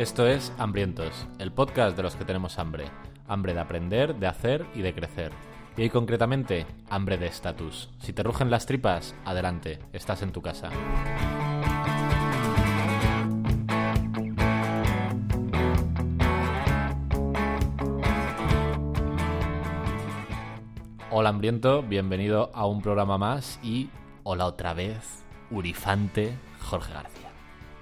Esto es Hambrientos, el podcast de los que tenemos hambre. Hambre de aprender, de hacer y de crecer. Y hoy concretamente, hambre de estatus. Si te rugen las tripas, adelante, estás en tu casa. Hola hambriento, bienvenido a un programa más y hola otra vez, Urifante Jorge García.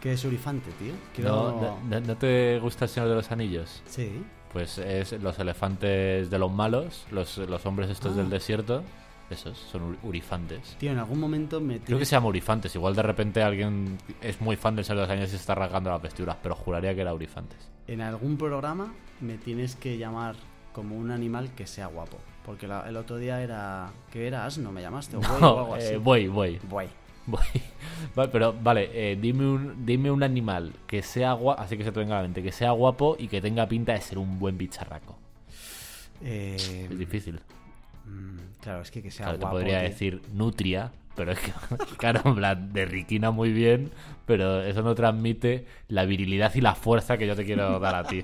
¿Qué es Urifante, tío? ¿No, Quiero- no- no te gusta el Señor de los Anillos? Sí. Pues es los elefantes de los malos, los, los hombres estos Ah. del desierto, esos son ur- urifantes. Tío, en algún momento me Creo que se llama urifantes, igual de repente alguien es muy fan del Señor de los Anillos y se está rasgando las vestiduras, pero juraría que era urifantes. en algún programa me tienes que llamar como un animal que sea guapo. Porque la- el otro día era... ¿Qué era? Asno, me llamaste. O buey o No, algo así. eh, voy, voy, Buey. Voy. Vale, pero vale, eh, dime, un, dime un animal que sea guapo, así que se te venga a la mente, que sea guapo y que tenga pinta de ser un buen bicharraco. Eh, Es difícil. mm, claro, es que que sea Claro, te guapo. podría tío. decir nutria, pero es que, claro, en plan, de riquina muy bien, pero eso no transmite la virilidad y la fuerza que yo te quiero dar a ti.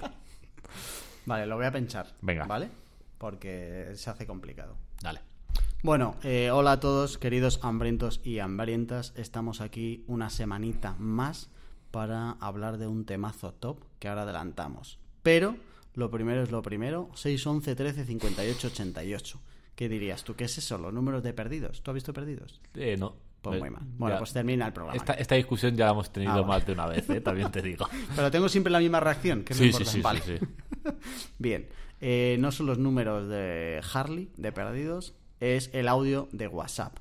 Vale, lo voy a pensar. Venga. ¿Vale? Porque se hace complicado. Dale. Bueno, eh, hola a todos, queridos hambrientos y hambrientas. Estamos aquí una semanita más para hablar de un temazo top que ahora adelantamos. Pero lo primero es lo primero: 6, 11, 13, 58, 88. ¿Qué dirías tú? ¿Qué es eso? Los números de perdidos. ¿Tú has visto perdidos? Eh, no. Pues Eh, muy mal. Bueno, ya. pues termina el programa. Esta, esta discusión ya la hemos tenido Ah, vale. más de una vez, ¿eh? también te digo. Pero tengo siempre la misma reacción. Que Sí, sí, sí, Vale. sí, sí. Bien, eh, no son los números de Harley, de perdidos, es el audio de WhatsApp.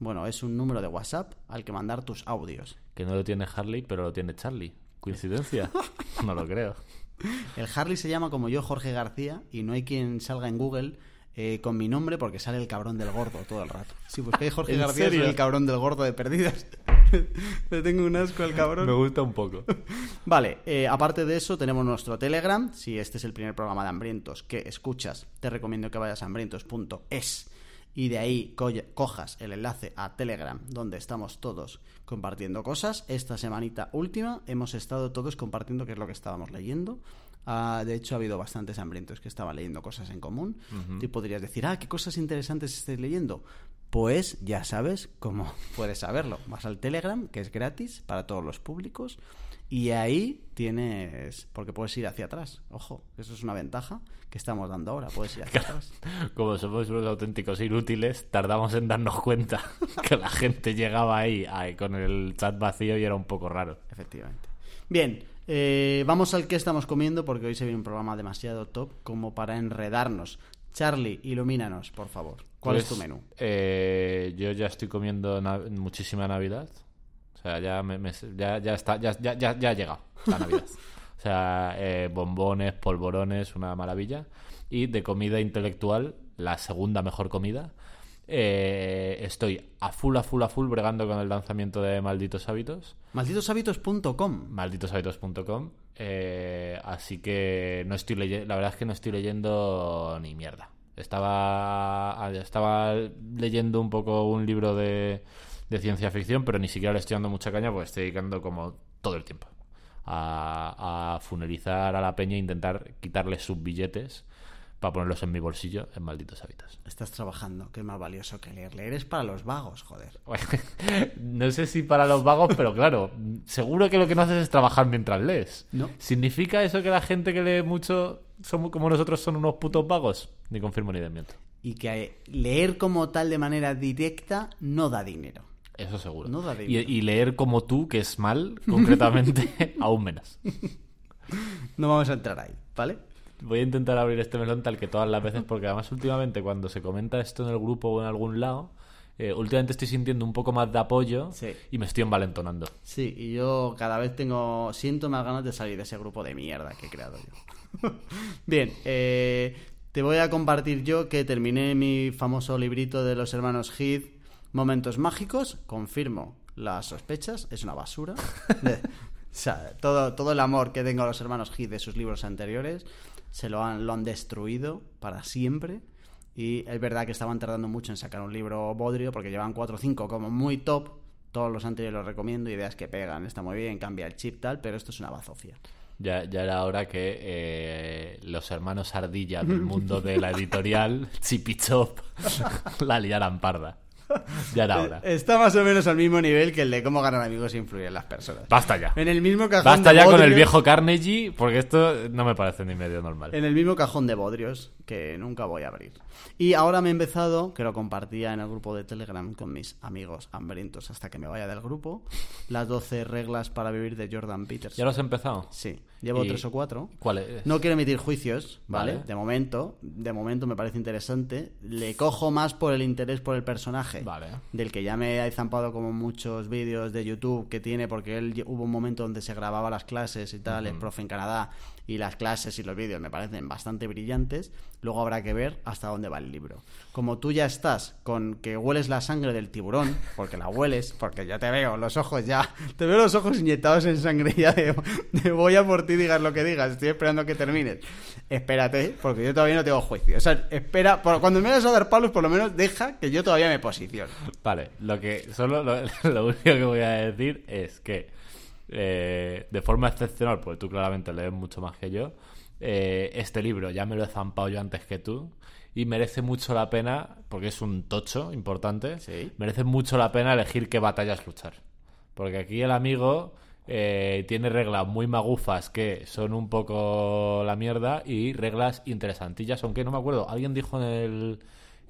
Bueno, es un número de WhatsApp al que mandar tus audios. Que no lo tiene Harley, pero lo tiene Charlie. ¿Coincidencia? No lo creo. El Harley se llama como yo, Jorge García, y no hay quien salga en Google eh, con mi nombre porque sale el cabrón del gordo todo el rato. Si buscáis Jorge ¿En García, soy el cabrón del gordo de perdidos. Le tengo un asco al cabrón. Me gusta un poco. Vale, eh, aparte de eso tenemos nuestro Telegram. Si este es el primer programa de Hambrientos que escuchas, te recomiendo que vayas a hambrientos.es y de ahí co- cojas el enlace a Telegram donde estamos todos compartiendo cosas. Esta semanita última hemos estado todos compartiendo qué es lo que estábamos leyendo. Ah, de hecho, ha habido bastantes hambrientos que estaban leyendo cosas en común. Tú podrías decir, ah, ¿qué cosas interesantes estáis leyendo? Pues ya sabes cómo puedes saberlo. Vas al Telegram, que es gratis para todos los públicos, y ahí tienes, porque puedes ir hacia atrás. Ojo, eso es una ventaja que estamos dando ahora, puedes ir hacia atrás. Como somos unos auténticos inútiles, tardamos en darnos cuenta que la gente llegaba ahí, ahí con el chat vacío y era un poco raro. Efectivamente. Bien, eh, vamos al que estamos comiendo porque hoy se viene un programa demasiado top como para enredarnos. Charlie, ilumínanos, por favor. ¿Cuál es Pues, tu menú? eh, yo ya estoy comiendo na- muchísima Navidad. O sea, ya, me, me- ya, ya está, ya, ya, ya, ya ha llegado la Navidad. O sea, eh, bombones, polvorones, una maravilla. Y de comida intelectual, la segunda mejor comida. eh, estoy a full, a full, a full bregando con el lanzamiento de Malditos Hábitos. Malditoshábitos.com. malditoshábitos.com. eh, así que no estoy leyendo, la verdad es que no estoy leyendo ni mierda. Estaba, estaba leyendo un poco un libro de, de ciencia ficción, pero ni siquiera le estoy dando mucha caña porque estoy dedicando como todo el tiempo a, a funerizar a la peña e intentar quitarle sus billetes para ponerlos en mi bolsillo en malditos hábitos. Estás trabajando, que es más valioso que leer. Leer es para los vagos, joder. no sé si para los vagos, pero claro, seguro que lo que no haces es trabajar mientras lees. No. ¿Significa eso que la gente que lee mucho somos como nosotros son unos putos vagos? Ni confirmo ni desmiento. Y que leer como tal de manera directa no da dinero. Eso seguro. No y, leer como tú, que es mal, concretamente, aún menos. No vamos a entrar ahí, ¿vale? Voy a intentar abrir este melón tal que todas las veces, porque además últimamente cuando se comenta esto en el grupo o en algún lado, eh, últimamente estoy sintiendo un poco más de apoyo Sí. y me estoy envalentonando. Sí, y yo cada vez tengo. Siento más ganas de salir de ese grupo de mierda que he creado yo. Bien, eh, te voy a compartir yo que terminé mi famoso librito de los hermanos Heath, Momentos Mágicos. Confirmo las sospechas, es una basura. O sea, todo, todo el amor que tengo a los hermanos Heath de sus libros anteriores se lo han, lo han destruido para siempre. Y es verdad que estaban tardando mucho en sacar un libro bodrio porque llevan 4 o 5 como muy top. Todos los anteriores los recomiendo, ideas que pegan, está muy bien, cambia el chip tal, pero esto es una bazofia. Ya, ya era hora que eh, los hermanos Ardilla del mundo de la editorial, Chipichop, la liaran parda. Ya era hora. Está más o menos al mismo nivel que el de cómo ganar amigos e influir en las personas. Basta ya. En el mismo cajón Basta de ya con el viejo Carnegie, porque esto no me parece ni medio normal. En el mismo cajón de bodrios que nunca voy a abrir. Y ahora me he empezado, que lo compartía en el grupo de Telegram con mis amigos hambrientos hasta que me vaya del grupo, las 12 reglas para vivir de Jordan Peterson. ¿Ya lo has empezado? Sí, llevo Y- tres o cuatro. ¿Cuál es? No quiero emitir juicios, ¿vale? Vale. De momento, de momento me parece interesante. Le cojo más por el interés por el personaje. Vale. Del que ya me he zampado como muchos vídeos de YouTube que tiene, porque él hubo un momento donde se grababa las clases y tal, es profe en Canadá, y las clases y los vídeos me parecen bastante brillantes. Luego habrá que ver hasta dónde va el libro. Como tú ya estás con que hueles la sangre del tiburón, porque la hueles, porque yo te veo los ojos ya, te veo los ojos inyectados en sangre ya de, voy a por ti, digas lo que digas, estoy esperando que termines. Espérate, porque yo todavía no tengo juicio. O sea, espera, cuando me vayas a dar palos, por lo menos deja que yo todavía me posiciono. Vale, lo que solo lo, lo único que voy a decir es que eh, de forma excepcional, porque tú claramente lees mucho más que yo, eh, este libro ya me lo he zampado yo antes que tú y merece mucho la pena, porque es un tocho importante, Sí. merece mucho la pena elegir qué batallas luchar. Porque aquí el amigo eh, tiene reglas muy magufas que son un poco la mierda y reglas interesantillas, aunque no me acuerdo, alguien dijo en el,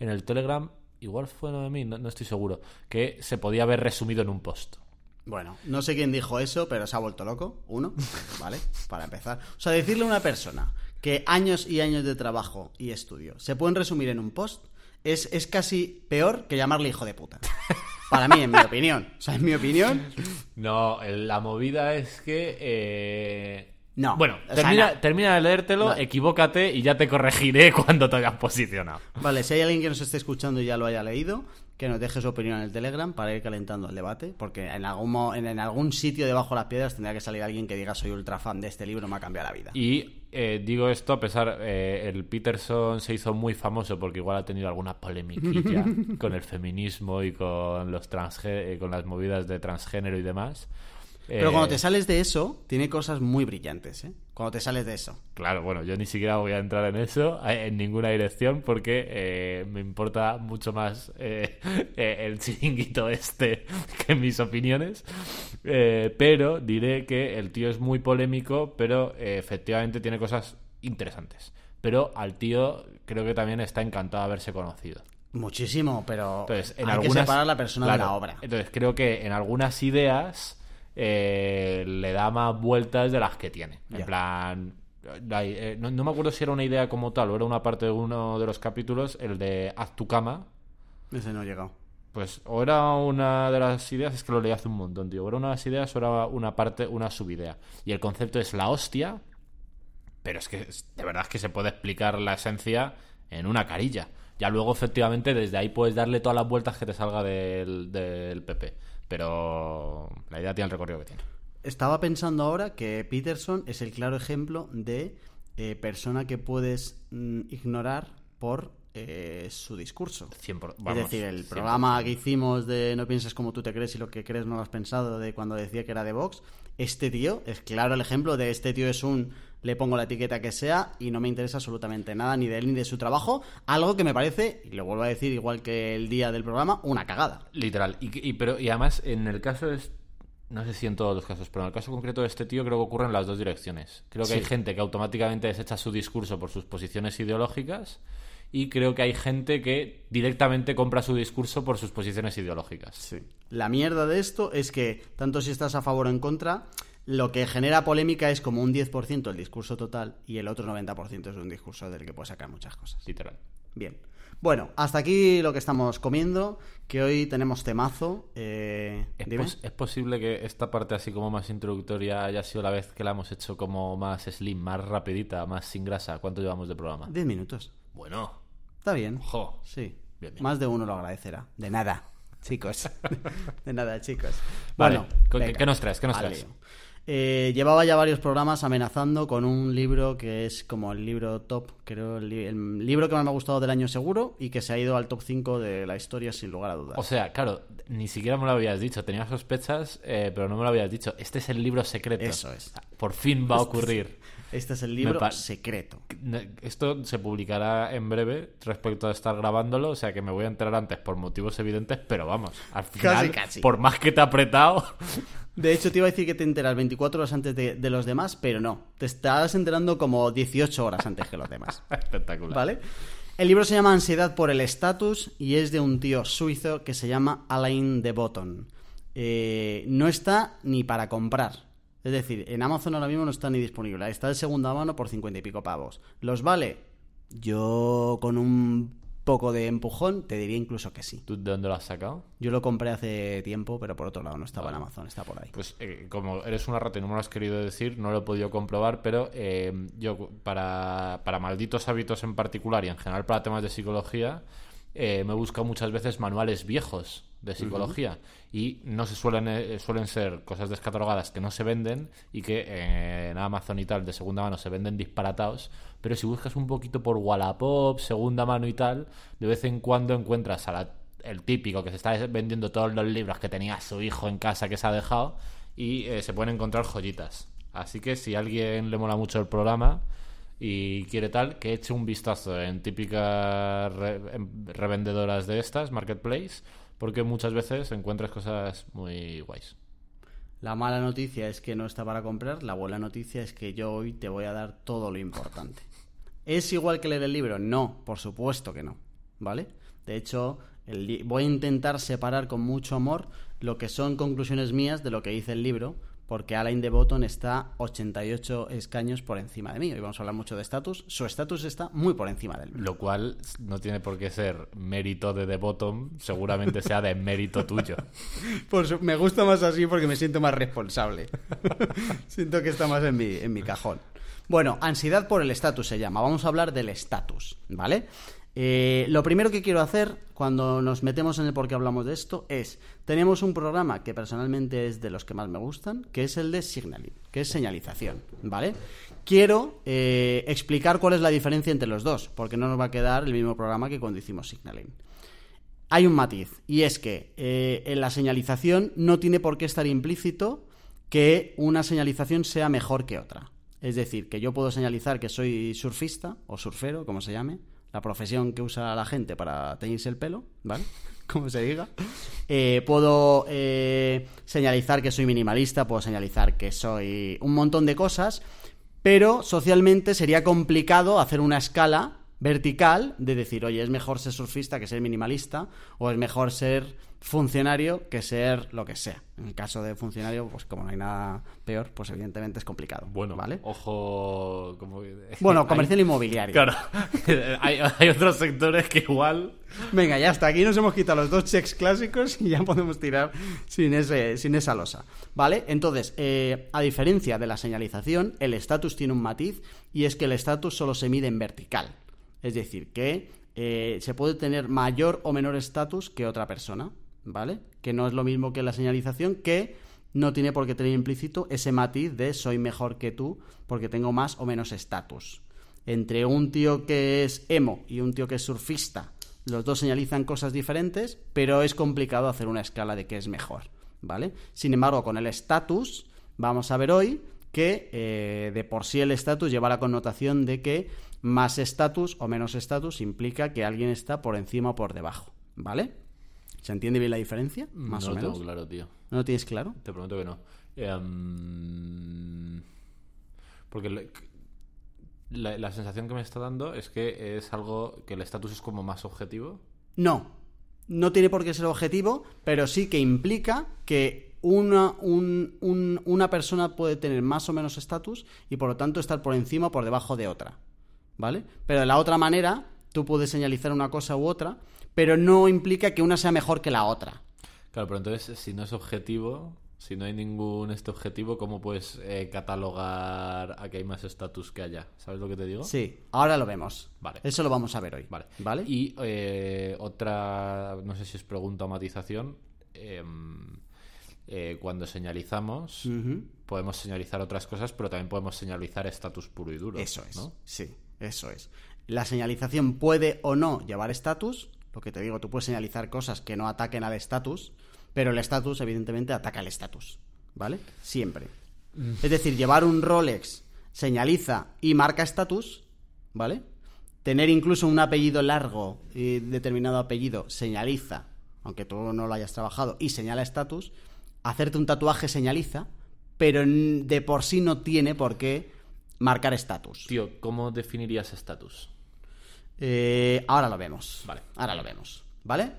en el Telegram, igual fue Noemí, no, no estoy seguro, que se podía haber resumido en un post. Bueno, no sé quién dijo eso, pero se ha vuelto loco. Uno, ¿vale? Para empezar. O sea, decirle a una persona que años y años de trabajo y estudio se pueden resumir en un post es, es casi peor que llamarle hijo de puta. Para mí, en mi opinión. O sea, en mi opinión, No, la movida es que... eh, No, Bueno, sea, termina, no. termina de leértelo, Vale. equivócate y ya te corregiré cuando te hayas posicionado. Vale, si hay alguien que nos esté escuchando y ya lo haya leído, que nos deje su opinión en el Telegram para ir calentando el debate, porque en algún, en, en algún sitio debajo de las piedras tendría que salir alguien que diga soy ultra fan de este libro, me ha cambiado la vida. Y eh, digo esto a pesar, eh, el Peterson se hizo muy famoso porque igual ha tenido alguna polemiquilla con el feminismo y con los transgé- eh, con las movidas de transgénero y demás. Pero Eh, cuando te sales de eso, tiene cosas muy brillantes, ¿eh? Cuando te sales de eso. Claro, bueno, yo ni siquiera voy a entrar en eso, eh, en ninguna dirección, porque eh, me importa mucho más eh, eh, el chiringuito este que mis opiniones. Eh, pero diré que el tío es muy polémico, pero eh, efectivamente tiene cosas interesantes. Pero al tío creo que también está encantado de haberse conocido. Muchísimo, pero Entonces, en hay algunas, que separar la persona de la obra. Entonces, creo que en algunas ideas eh, le da más vueltas de las que tiene. En plan, la- eh, no, no me acuerdo si era una idea como tal o era una parte de uno de los capítulos, el de haz tu cama. Ese no ha llegado. Pues o era una de las ideas, es que lo leí hace un montón, tío. O era una de las ideas o era una parte, una subidea. Y el concepto es la hostia, pero es que de verdad es que se puede explicar la esencia en una carilla. Ya luego, efectivamente, desde ahí puedes darle todas las vueltas que te salga del, del PP. Pero la idea tiene el recorrido que tiene. Estaba pensando ahora que Peterson es el claro ejemplo de eh, persona que puedes mm, ignorar por eh, su discurso. 100%, es vamos, decir, el 100%. programa que hicimos de No pienses como tú te crees y lo que crees no lo has pensado, de cuando decía que era de Vox, este tío es claro el ejemplo de este tío es un le pongo la etiqueta que sea y no me interesa absolutamente nada ni de él ni de su trabajo, algo que me parece, y lo vuelvo a decir igual que el día del programa, una cagada. Literal. Y, y- pero, y además, en el caso de... No sé si en todos los casos, pero en el caso concreto de este tío creo que ocurre en las dos direcciones. Creo que Sí. hay gente que automáticamente desecha su discurso por sus posiciones ideológicas y creo que hay gente que directamente compra su discurso por sus posiciones ideológicas. Sí. La mierda de esto es que, tanto si estás a favor o en contra, lo que genera polémica es como un 10% el discurso total y el otro 90% es un discurso del que puedes sacar muchas cosas. Literal. Bien. Bueno, hasta aquí lo que estamos comiendo, que hoy tenemos temazo. Eh, ¿Es, dime. pos- es posible que esta parte así como más introductoria haya sido la vez que la hemos hecho como más slim, más rapidita, más sin grasa? ¿Cuánto llevamos de programa? 10 minutos. Bueno, Está bien. ojo. Sí. Bien, bien. Más de uno lo agradecerá. De nada, chicos. de nada, chicos. Vale, Bueno, ¿qué- venga, qué nos traes? ¿Qué nos traes? Eh, llevaba ya varios programas amenazando con un libro que es como el libro top, creo, el, li- el libro que más me ha gustado del año seguro y que se ha ido al top 5 de la historia sin lugar a dudas. O sea, claro, ni siquiera me lo habías dicho. Tenía sospechas, eh, pero no me lo habías dicho. Este es el libro secreto. Eso es. Por fin va a ocurrir. este es el libro secreto. Esto se publicará en breve respecto a estar grabándolo, o sea que me voy a enterar antes por motivos evidentes, pero vamos, al final, casi. por más que te he apretado, De hecho, te iba a decir que te enteras 24 horas antes de, de los demás, pero no. Te estás enterando como 18 horas antes que los demás. espectacular. ¿Vale? El libro se llama Ansiedad por el estatus y es de un tío suizo que se llama Alain de Botton. Eh, no está ni para comprar. Es decir, en Amazon ahora mismo no está ni disponible. Está de segunda mano por 50 y pico pavos. ¿Los vale? Yo con un poco de empujón te diría incluso que sí. ¿Tú de dónde lo has sacado? Yo lo compré hace tiempo, pero por otro lado no estaba en Amazon, está por ahí. Pues eh, como eres una rata y no me lo has querido decir, no lo he podido comprobar, pero eh, yo para, para malditos hábitos en particular y en general para temas de psicología, eh, me he buscado muchas veces manuales viejos de psicología y no se suelen eh, suelen ser cosas descatalogadas que no se venden y que eh, en Amazon y tal de segunda mano se venden disparatados pero si buscas un poquito por Wallapop segunda mano y tal de vez en cuando encuentras a la- el típico que se está vendiendo todos los libros que tenía su hijo en casa que se ha dejado y eh, se pueden encontrar joyitas. Así que si a alguien le mola mucho el programa y quiere tal, que eche un vistazo en típicas re- en revendedoras de estas, Marketplace, porque muchas veces encuentras cosas muy guays. La mala noticia es que no está para comprar, la buena noticia es que yo hoy te voy a dar todo lo importante. ¿Es igual que leer el libro? No, por supuesto que no, ¿vale? De hecho, voy a intentar separar con mucho amor lo que son conclusiones mías de lo que dice el libro, porque Alain de Botton está 88 escaños por encima de mí. Hoy vamos a hablar mucho de estatus. Su estatus está muy por encima del mío. Lo cual no tiene por qué ser mérito de The Bottom, seguramente sea de mérito tuyo. Su- me gusta más así porque me siento más responsable. siento que está más en mi, en mi cajón. Bueno, ansiedad por el estatus se llama. Vamos a hablar del estatus, ¿vale? Eh, lo primero que quiero hacer cuando nos metemos en el por qué hablamos de esto es, tenemos un programa que personalmente es de los que más me gustan, que es el de signaling, que es señalización, ¿vale? Quiero eh, explicar cuál es la diferencia entre los dos, porque no nos va a quedar el mismo programa que cuando hicimos signaling hay un matiz, y es que eh, en la señalización no tiene por qué estar implícito que una señalización sea mejor que otra. Es decir, que yo puedo señalizar que soy surfista o surfero, como se llame, la profesión que usa la gente para teñirse el pelo, ¿vale? Como se diga. Eh, puedo eh, señalizar que soy minimalista, puedo señalizar que soy un montón de cosas, pero socialmente sería complicado hacer una escala vertical de decir, oye, es mejor ser surfista que ser minimalista, o es mejor ser funcionario que ser lo que sea. En el caso de funcionario, pues como no hay nada peor, pues evidentemente es complicado. Bueno, ¿vale? ojo... Como... Bueno, hay- comercial inmobiliario. Claro, hay, hay otros sectores que igual... Venga, ya está. Aquí nos hemos quitado los dos checks clásicos y ya podemos tirar sin, ese, sin esa losa. ¿Vale? Entonces, eh, a diferencia de la señalización, el estatus tiene un matiz y es que el estatus solo se mide en vertical. Es decir, que eh, se puede tener mayor o menor estatus que otra persona. ¿Vale? Que no es lo mismo que la señalización, que no tiene por qué tener implícito ese matiz de soy mejor que tú porque tengo más o menos estatus. Entre un tío que es emo y un tío que es surfista, los dos señalizan cosas diferentes, pero es complicado hacer una escala de qué es mejor, ¿vale? Sin embargo, con el estatus, vamos a ver hoy que eh, de por sí el estatus lleva la connotación de que más estatus o menos estatus implica que alguien está por encima o por debajo, ¿vale? ¿Se entiende bien la diferencia? Más no o lo menos. tengo claro, tío. ¿No lo tienes claro? Te prometo que no. Em, porque le- la, la sensación que me está dando es que es algo que el estatus es como más objetivo. No, no tiene por qué ser objetivo, pero sí que implica que una, un- un- una persona puede tener más o menos estatus y por lo tanto estar por encima o por debajo de otra. ¿Vale? Pero de la otra manera, tú puedes señalizar una cosa u otra, pero no implica que una sea mejor que la otra. Claro, pero entonces si no es objetivo, si no hay ningún este objetivo, ¿cómo puedes eh, catalogar a que hay más estatus que allá? ¿Sabes lo que te digo? Sí, ahora lo vemos. Vale. Eso lo vamos a ver hoy. Vale. ¿Vale? Y eh, otra, no sé si es pregunta o matización. em, eh, cuando señalizamos, podemos señalizar otras cosas, pero también podemos señalizar estatus puro y duro. Eso es. ¿no? Sí, eso es. La señalización puede o no llevar estatus. Lo que te digo, tú puedes señalizar cosas que no ataquen al estatus, pero el estatus, evidentemente, ataca al estatus. ¿Vale? Siempre. Es decir, llevar un Rolex señaliza y marca estatus, ¿vale? Tener incluso un apellido largo y determinado apellido señaliza, aunque tú no lo hayas trabajado, y señala estatus. Hacerte un tatuaje señaliza, pero de por sí no tiene por qué marcar estatus. Tío, ¿cómo definirías estatus? Eh, ahora lo vemos. Vale. Ahora lo vemos. ¿Vale?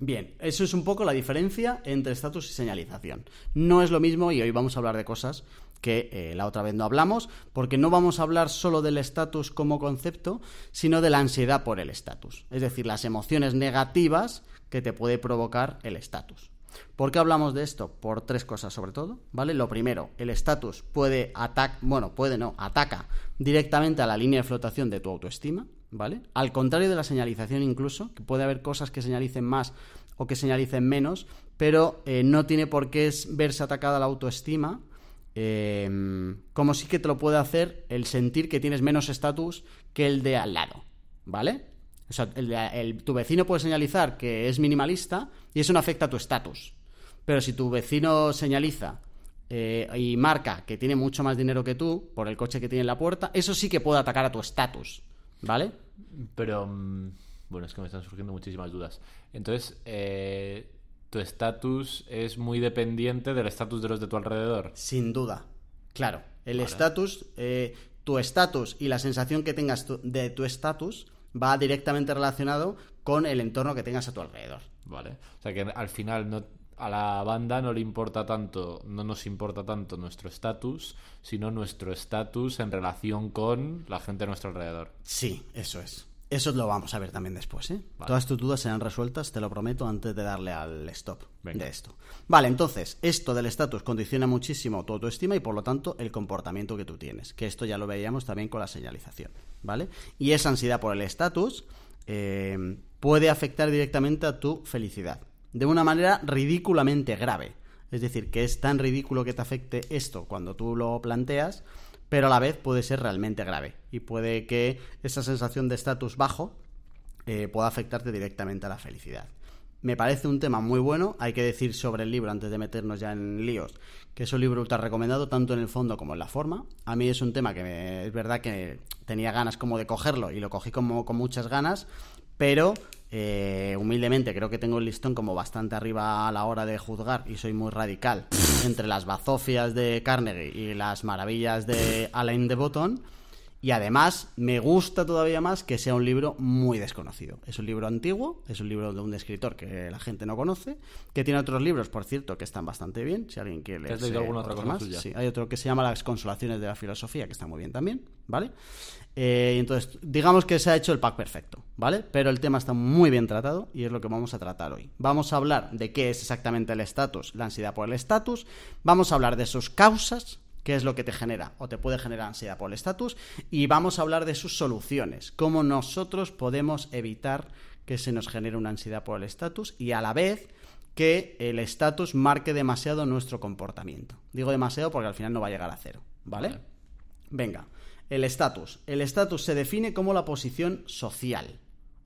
Bien, eso es un poco la diferencia entre estatus y señalización. No es lo mismo y hoy vamos a hablar de cosas que eh, la otra vez no hablamos, porque no vamos a hablar solo del estatus como concepto, sino de la ansiedad por el estatus. Es decir, las emociones negativas que te puede provocar el estatus. ¿Por qué hablamos de esto? Por tres cosas sobre todo, ¿vale? Lo primero, el estatus puede atacar, bueno, puede no, ataca directamente a la línea de flotación de tu autoestima, ¿vale? Al contrario de la señalización incluso, que puede haber cosas que señalicen más o que señalicen menos, pero eh, no tiene por qué verse atacada la autoestima, eh, como sí que te lo puede hacer el sentir que tienes menos estatus que el de al lado, ¿vale? O sea, el el- tu vecino puede señalizar que es minimalista y eso no afecta a tu estatus. Pero si tu vecino señaliza eh, y marca que tiene mucho más dinero que tú por el coche que tiene en la puerta, eso sí que puede atacar a tu estatus, ¿vale? Pero, mm, bueno, es que me están surgiendo muchísimas dudas. Entonces, eh, tu estatus es muy dependiente del estatus de los de tu alrededor. Sin duda. Claro, el Vale. estatus, eh, tu estatus y la sensación que tengas tu- de tu estatus va directamente relacionado con el entorno que tengas a tu alrededor. Vale. O sea que al final no, a la banda no le importa tanto, no nos importa tanto nuestro estatus, sino nuestro estatus en relación con la gente a nuestro alrededor. Sí, eso es. Eso lo vamos a ver también después, ¿eh? Vale. Todas tus dudas serán resueltas, te lo prometo, antes de darle al stop Venga. de esto. Vale, entonces, esto del estatus condiciona muchísimo tu autoestima y por lo tanto el comportamiento que tú tienes. Que esto ya lo veíamos también con la señalización, ¿vale? Y esa ansiedad por el estatus eh, puede afectar directamente a tu felicidad. De una manera ridículamente grave. Es decir, que es tan ridículo que te afecte esto cuando tú lo planteas, pero a la vez puede ser realmente grave. Y puede que esa sensación de estatus bajo eh, pueda afectarte directamente a la felicidad. Me parece un tema muy bueno, hay que decir sobre el libro antes de meternos ya en líos, que es un libro ultra recomendado tanto en el fondo como en la forma. A mí es un tema que me- es verdad que tenía ganas como de cogerlo y lo cogí como con muchas ganas, pero eh, humildemente creo que tengo el listón como bastante arriba a la hora de juzgar y soy muy radical entre las bazofias de Carnegie y las maravillas de Alain de Botton. Y además me gusta todavía más que sea un libro muy desconocido. Es un libro antiguo, es un libro de un escritor que la gente no conoce, que tiene otros libros, por cierto, que están bastante bien, si alguien quiere ¿Te has leído alguna otra cosa más. suya? Sí, hay otro que se llama Las consolaciones de la filosofía, que está muy bien también, ¿vale? Eh, entonces, digamos que se ha hecho el pack perfecto, ¿vale? Pero el tema está muy bien tratado y es lo que vamos a tratar hoy. Vamos a hablar de qué es exactamente el estatus, la ansiedad por el estatus, vamos a hablar de sus causas, qué es lo que te genera o te puede generar ansiedad por el estatus y vamos a hablar de sus soluciones, cómo nosotros podemos evitar que se nos genere una ansiedad por el estatus y a la vez que el estatus marque demasiado nuestro comportamiento. Digo demasiado porque al final no va a llegar a cero, ¿vale? Vale. Venga, el estatus. El estatus se define como la posición social,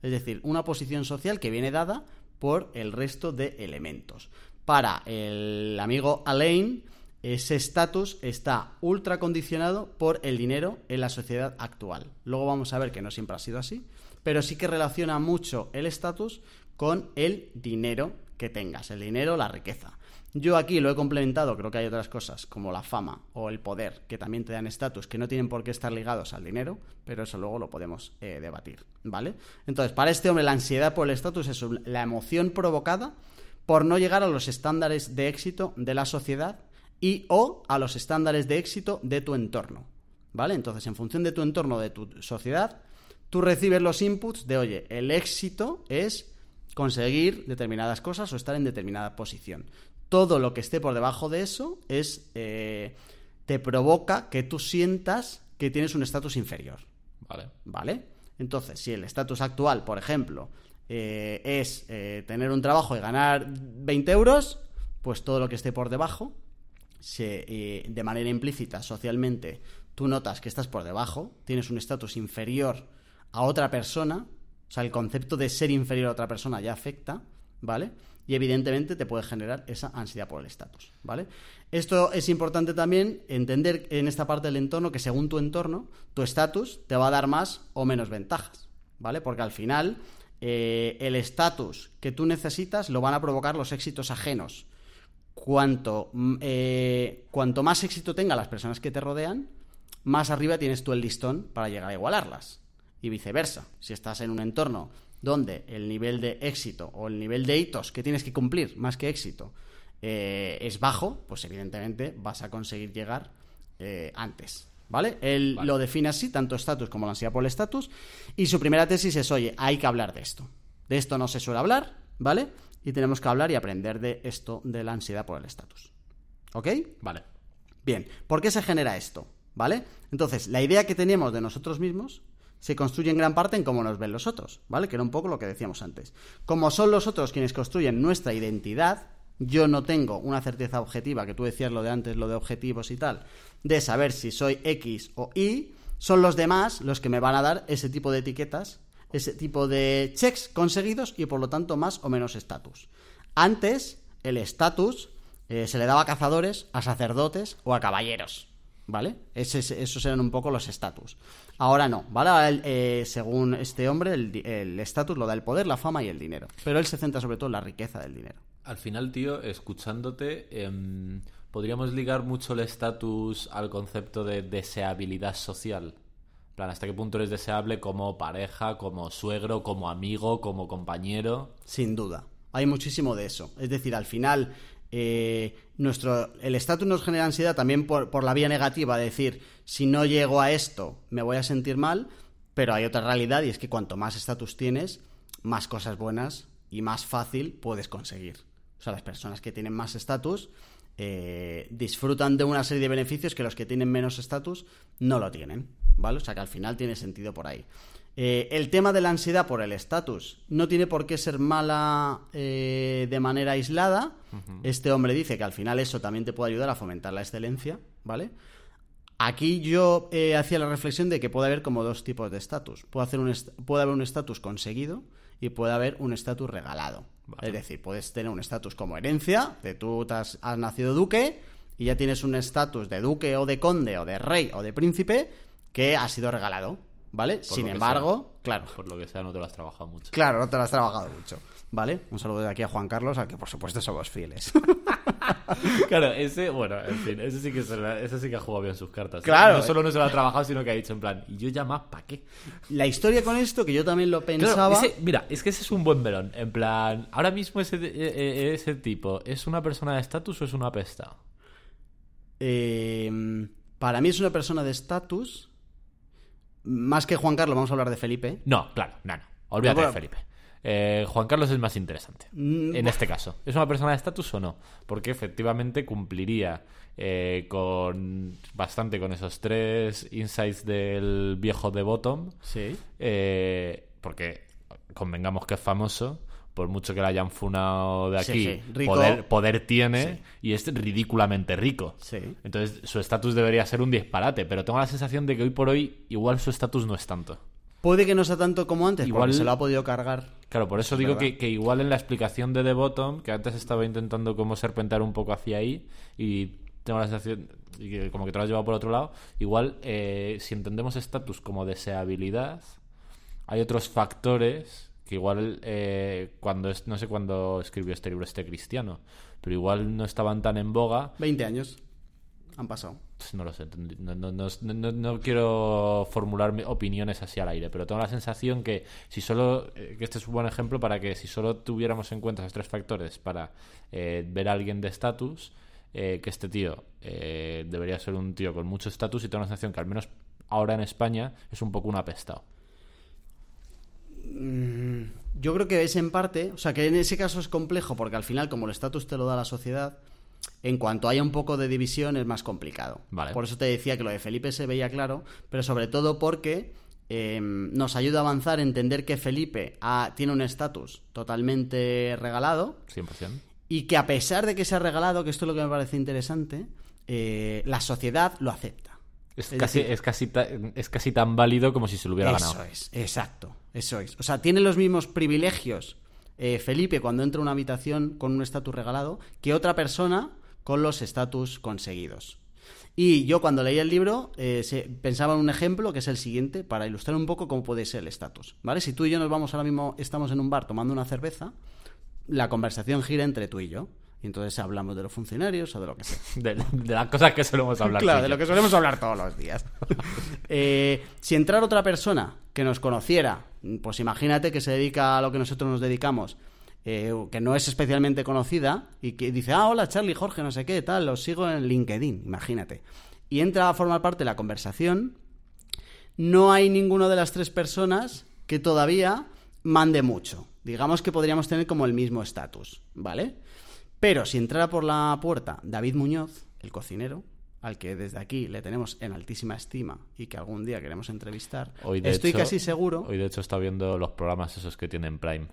es decir, una posición social que viene dada por el resto de elementos. Para el amigo Alain, ese estatus está ultra condicionado por el dinero en la sociedad actual. Luego vamos a ver que no siempre ha sido así, pero sí que relaciona mucho el estatus con el dinero que tengas, el dinero, la riqueza. Yo aquí lo he complementado, creo que hay otras cosas como la fama o el poder que también te dan estatus que no tienen por qué estar ligados al dinero, pero eso luego lo podemos eh, debatir, ¿vale? Entonces, para este hombre la ansiedad por el estatus es la emoción provocada por no llegar a los estándares de éxito de la sociedad y o a los estándares de éxito de tu entorno, ¿vale? Entonces, en función de tu entorno, de tu sociedad, tú recibes los inputs de, oye, el éxito es conseguir determinadas cosas o estar en determinada posición. Todo lo que esté por debajo de eso es eh, te provoca que tú sientas que tienes un estatus inferior. Vale. ¿Vale? Entonces, si el estatus actual, por ejemplo, eh, es eh, tener un trabajo y ganar 20 euros, pues todo lo que esté por debajo se, eh, de manera implícita, socialmente, tú notas que estás por debajo, tienes un estatus inferior a otra persona, o sea, el concepto de ser inferior a otra persona ya afecta, ¿vale? Y evidentemente te puede generar esa ansiedad por el estatus, ¿vale? Esto es importante también entender en esta parte del entorno que según tu entorno, tu estatus te va a dar más o menos ventajas, ¿vale? Porque al final eh, el estatus que tú necesitas lo van a provocar los éxitos ajenos. Cuanto, mm, eh, cuanto más éxito tengan las personas que te rodean, más arriba tienes tú el listón para llegar a igualarlas. Y viceversa. Si estás en un entorno donde el nivel de éxito o el nivel de hitos que tienes que cumplir, más que éxito, eh, es bajo, pues evidentemente vas a conseguir llegar eh, antes. ¿Vale? Él lo define así, tanto estatus como la ansiedad por el estatus. Y su primera tesis es, oye, hay que hablar de esto. De esto no se suele hablar, ¿vale? Y tenemos que hablar y aprender de esto de la ansiedad por el estatus. ¿Ok? Vale. Bien, ¿por qué se genera esto? ¿Vale? Entonces, la idea que tenemos de nosotros mismos se construye en gran parte en cómo nos ven los otros, ¿vale? Que era un poco lo que decíamos antes. Como son los otros quienes construyen nuestra identidad, yo no tengo una certeza objetiva, que tú decías lo de antes, lo de objetivos y tal, de saber si soy X o Y, son los demás los que me van a dar ese tipo de etiquetas, ese tipo de checks conseguidos y por lo tanto más o menos estatus. Antes, el estatus eh, se le daba a cazadores, a sacerdotes o a caballeros. ¿Vale? esos eran un poco los estatus. Ahora no, ¿vale? Eh, según este hombre, el estatus lo da el poder, la fama y el dinero. Pero él se centra sobre todo en la riqueza del dinero. Al final, tío, escuchándote, em, podríamos ligar mucho el estatus al concepto de deseabilidad social. Plan, ¿hasta qué punto eres deseable como pareja, como suegro, como amigo, como compañero? Sin duda. Hay muchísimo de eso. Es decir, al final, eh, nuestro, el estatus nos genera ansiedad también por, por la vía negativa, de decir, si no llego a esto, me voy a sentir mal, pero hay otra realidad y es que cuanto más estatus tienes, más cosas buenas y más fácil puedes conseguir. O sea, las personas que tienen más estatus eh, disfrutan de una serie de beneficios que los que tienen menos estatus no lo tienen, ¿vale? O sea que al final tiene sentido por ahí. Eh, el tema de la ansiedad por el estatus no tiene por qué ser mala eh, de manera aislada. Este hombre dice que al final eso también te puede ayudar a fomentar la excelencia, ¿vale? Aquí yo hacía la reflexión de que puede haber como dos tipos de estatus. Puede, puede haber un estatus conseguido y puede haber un estatus regalado. Es decir, puedes tener un estatus como herencia, de tú has, nacido duque y ya tienes un estatus de duque o de conde o de rey o de príncipe que ha sido regalado, ¿vale? Sin embargo, claro. Por lo que sea, no te lo has trabajado mucho. Claro, no te lo has trabajado mucho. ¿Vale? Un saludo de aquí a Juan Carlos, al que por supuesto somos fieles. claro, ese, bueno, en fin, ese sí que, ese sí que ha jugado bien sus cartas. Claro. No solo no se lo ha trabajado, sino que ha dicho en plan, ¿y yo ya más para qué? La historia con esto, que yo también lo pensaba. mira, es que ese es un buen melón. En plan, ahora mismo ese, e, e, ese tipo, ¿es una persona de estatus o es una pesta? Em, para mí es una persona de estatus. Más que Juan Carlos, vamos a hablar de Felipe. No, claro, no, no. Olvídate de Felipe. Eh, Juan Carlos es más interesante. Mm, en este caso. ¿Es una persona de estatus o no? Porque efectivamente cumpliría eh, con bastante con esos tres insights del viejo de Bottom. Sí. Eh, porque convengamos que es famoso. Por mucho que la hayan funado de aquí, Poder, poder, tiene y es ridículamente rico. Entonces su estatus debería ser un disparate, pero tengo la sensación de que hoy por hoy igual su estatus no es tanto. Puede que no sea tanto como antes, igual se lo ha podido cargar. Claro, por eso digo que, igual en la explicación de The Bottom, que antes estaba intentando como serpentar un poco hacia ahí, y tengo la sensación, y que como que te lo has llevado por otro lado, igual eh, si entendemos estatus como deseabilidad, hay otros factores que igual eh, cuando es, no sé cuándo escribió este libro este cristiano, pero igual no estaban tan en boga. 20 años han pasado. Pues no lo sé, no, quiero formular opiniones así al aire, pero tengo la sensación que si solo, eh, que este es un buen ejemplo para que si solo tuviéramos en cuenta esos tres factores para eh, ver a alguien de estatus, eh, que este tío debería ser un tío con mucho estatus y tengo la sensación que al menos ahora en España es un poco un apestado. Yo creo que es en parte, o sea que en ese caso es complejo porque al final como el estatus te lo da la sociedad, en cuanto haya un poco de división es más complicado. Por eso te decía que lo de Felipe se veía claro, pero sobre todo porque em, nos ayuda a avanzar, entender que Felipe tiene un estatus totalmente regalado. 100%. Y que a pesar de que se ha regalado, que esto es lo que me parece interesante, eh, la sociedad lo acepta. Es, Es casi, decir- es, casi ta- es casi tan válido como si se lo hubiera Eso ganado. es, exacto, eso es. O sea, tiene los mismos privilegios eh, Felipe cuando entra a una habitación con un estatus regalado que otra persona con los estatus conseguidos. Y yo cuando leí el libro eh, pensaba en un ejemplo que es el siguiente para ilustrar un poco cómo puede ser el estatus. ¿Vale? Si tú y yo nos vamos ahora mismo, estamos en un bar tomando una cerveza, la conversación gira entre tú y yo. Y entonces hablamos de los funcionarios o de lo que sea. De, de las cosas que solemos hablar. Claro, de lo que solemos hablar todos los días. Eh, si entrara otra persona que nos conociera, pues imagínate que se dedica a lo que nosotros nos dedicamos, eh, que no es especialmente conocida, y que dice, ah, hola Charlie, Jorge, no sé qué, tal, los sigo en LinkedIn, imagínate. Y entra a formar parte de la conversación, no hay ninguna de las tres personas que todavía mande mucho. Digamos que podríamos tener como el mismo estatus, ¿vale? Pero si entrara por la puerta David Muñoz, el cocinero, al que desde aquí le tenemos en altísima estima y que algún día queremos entrevistar, Hoy, de estoy hecho- casi seguro. Hoy, de hecho, está viendo los programas esos que tienen Prime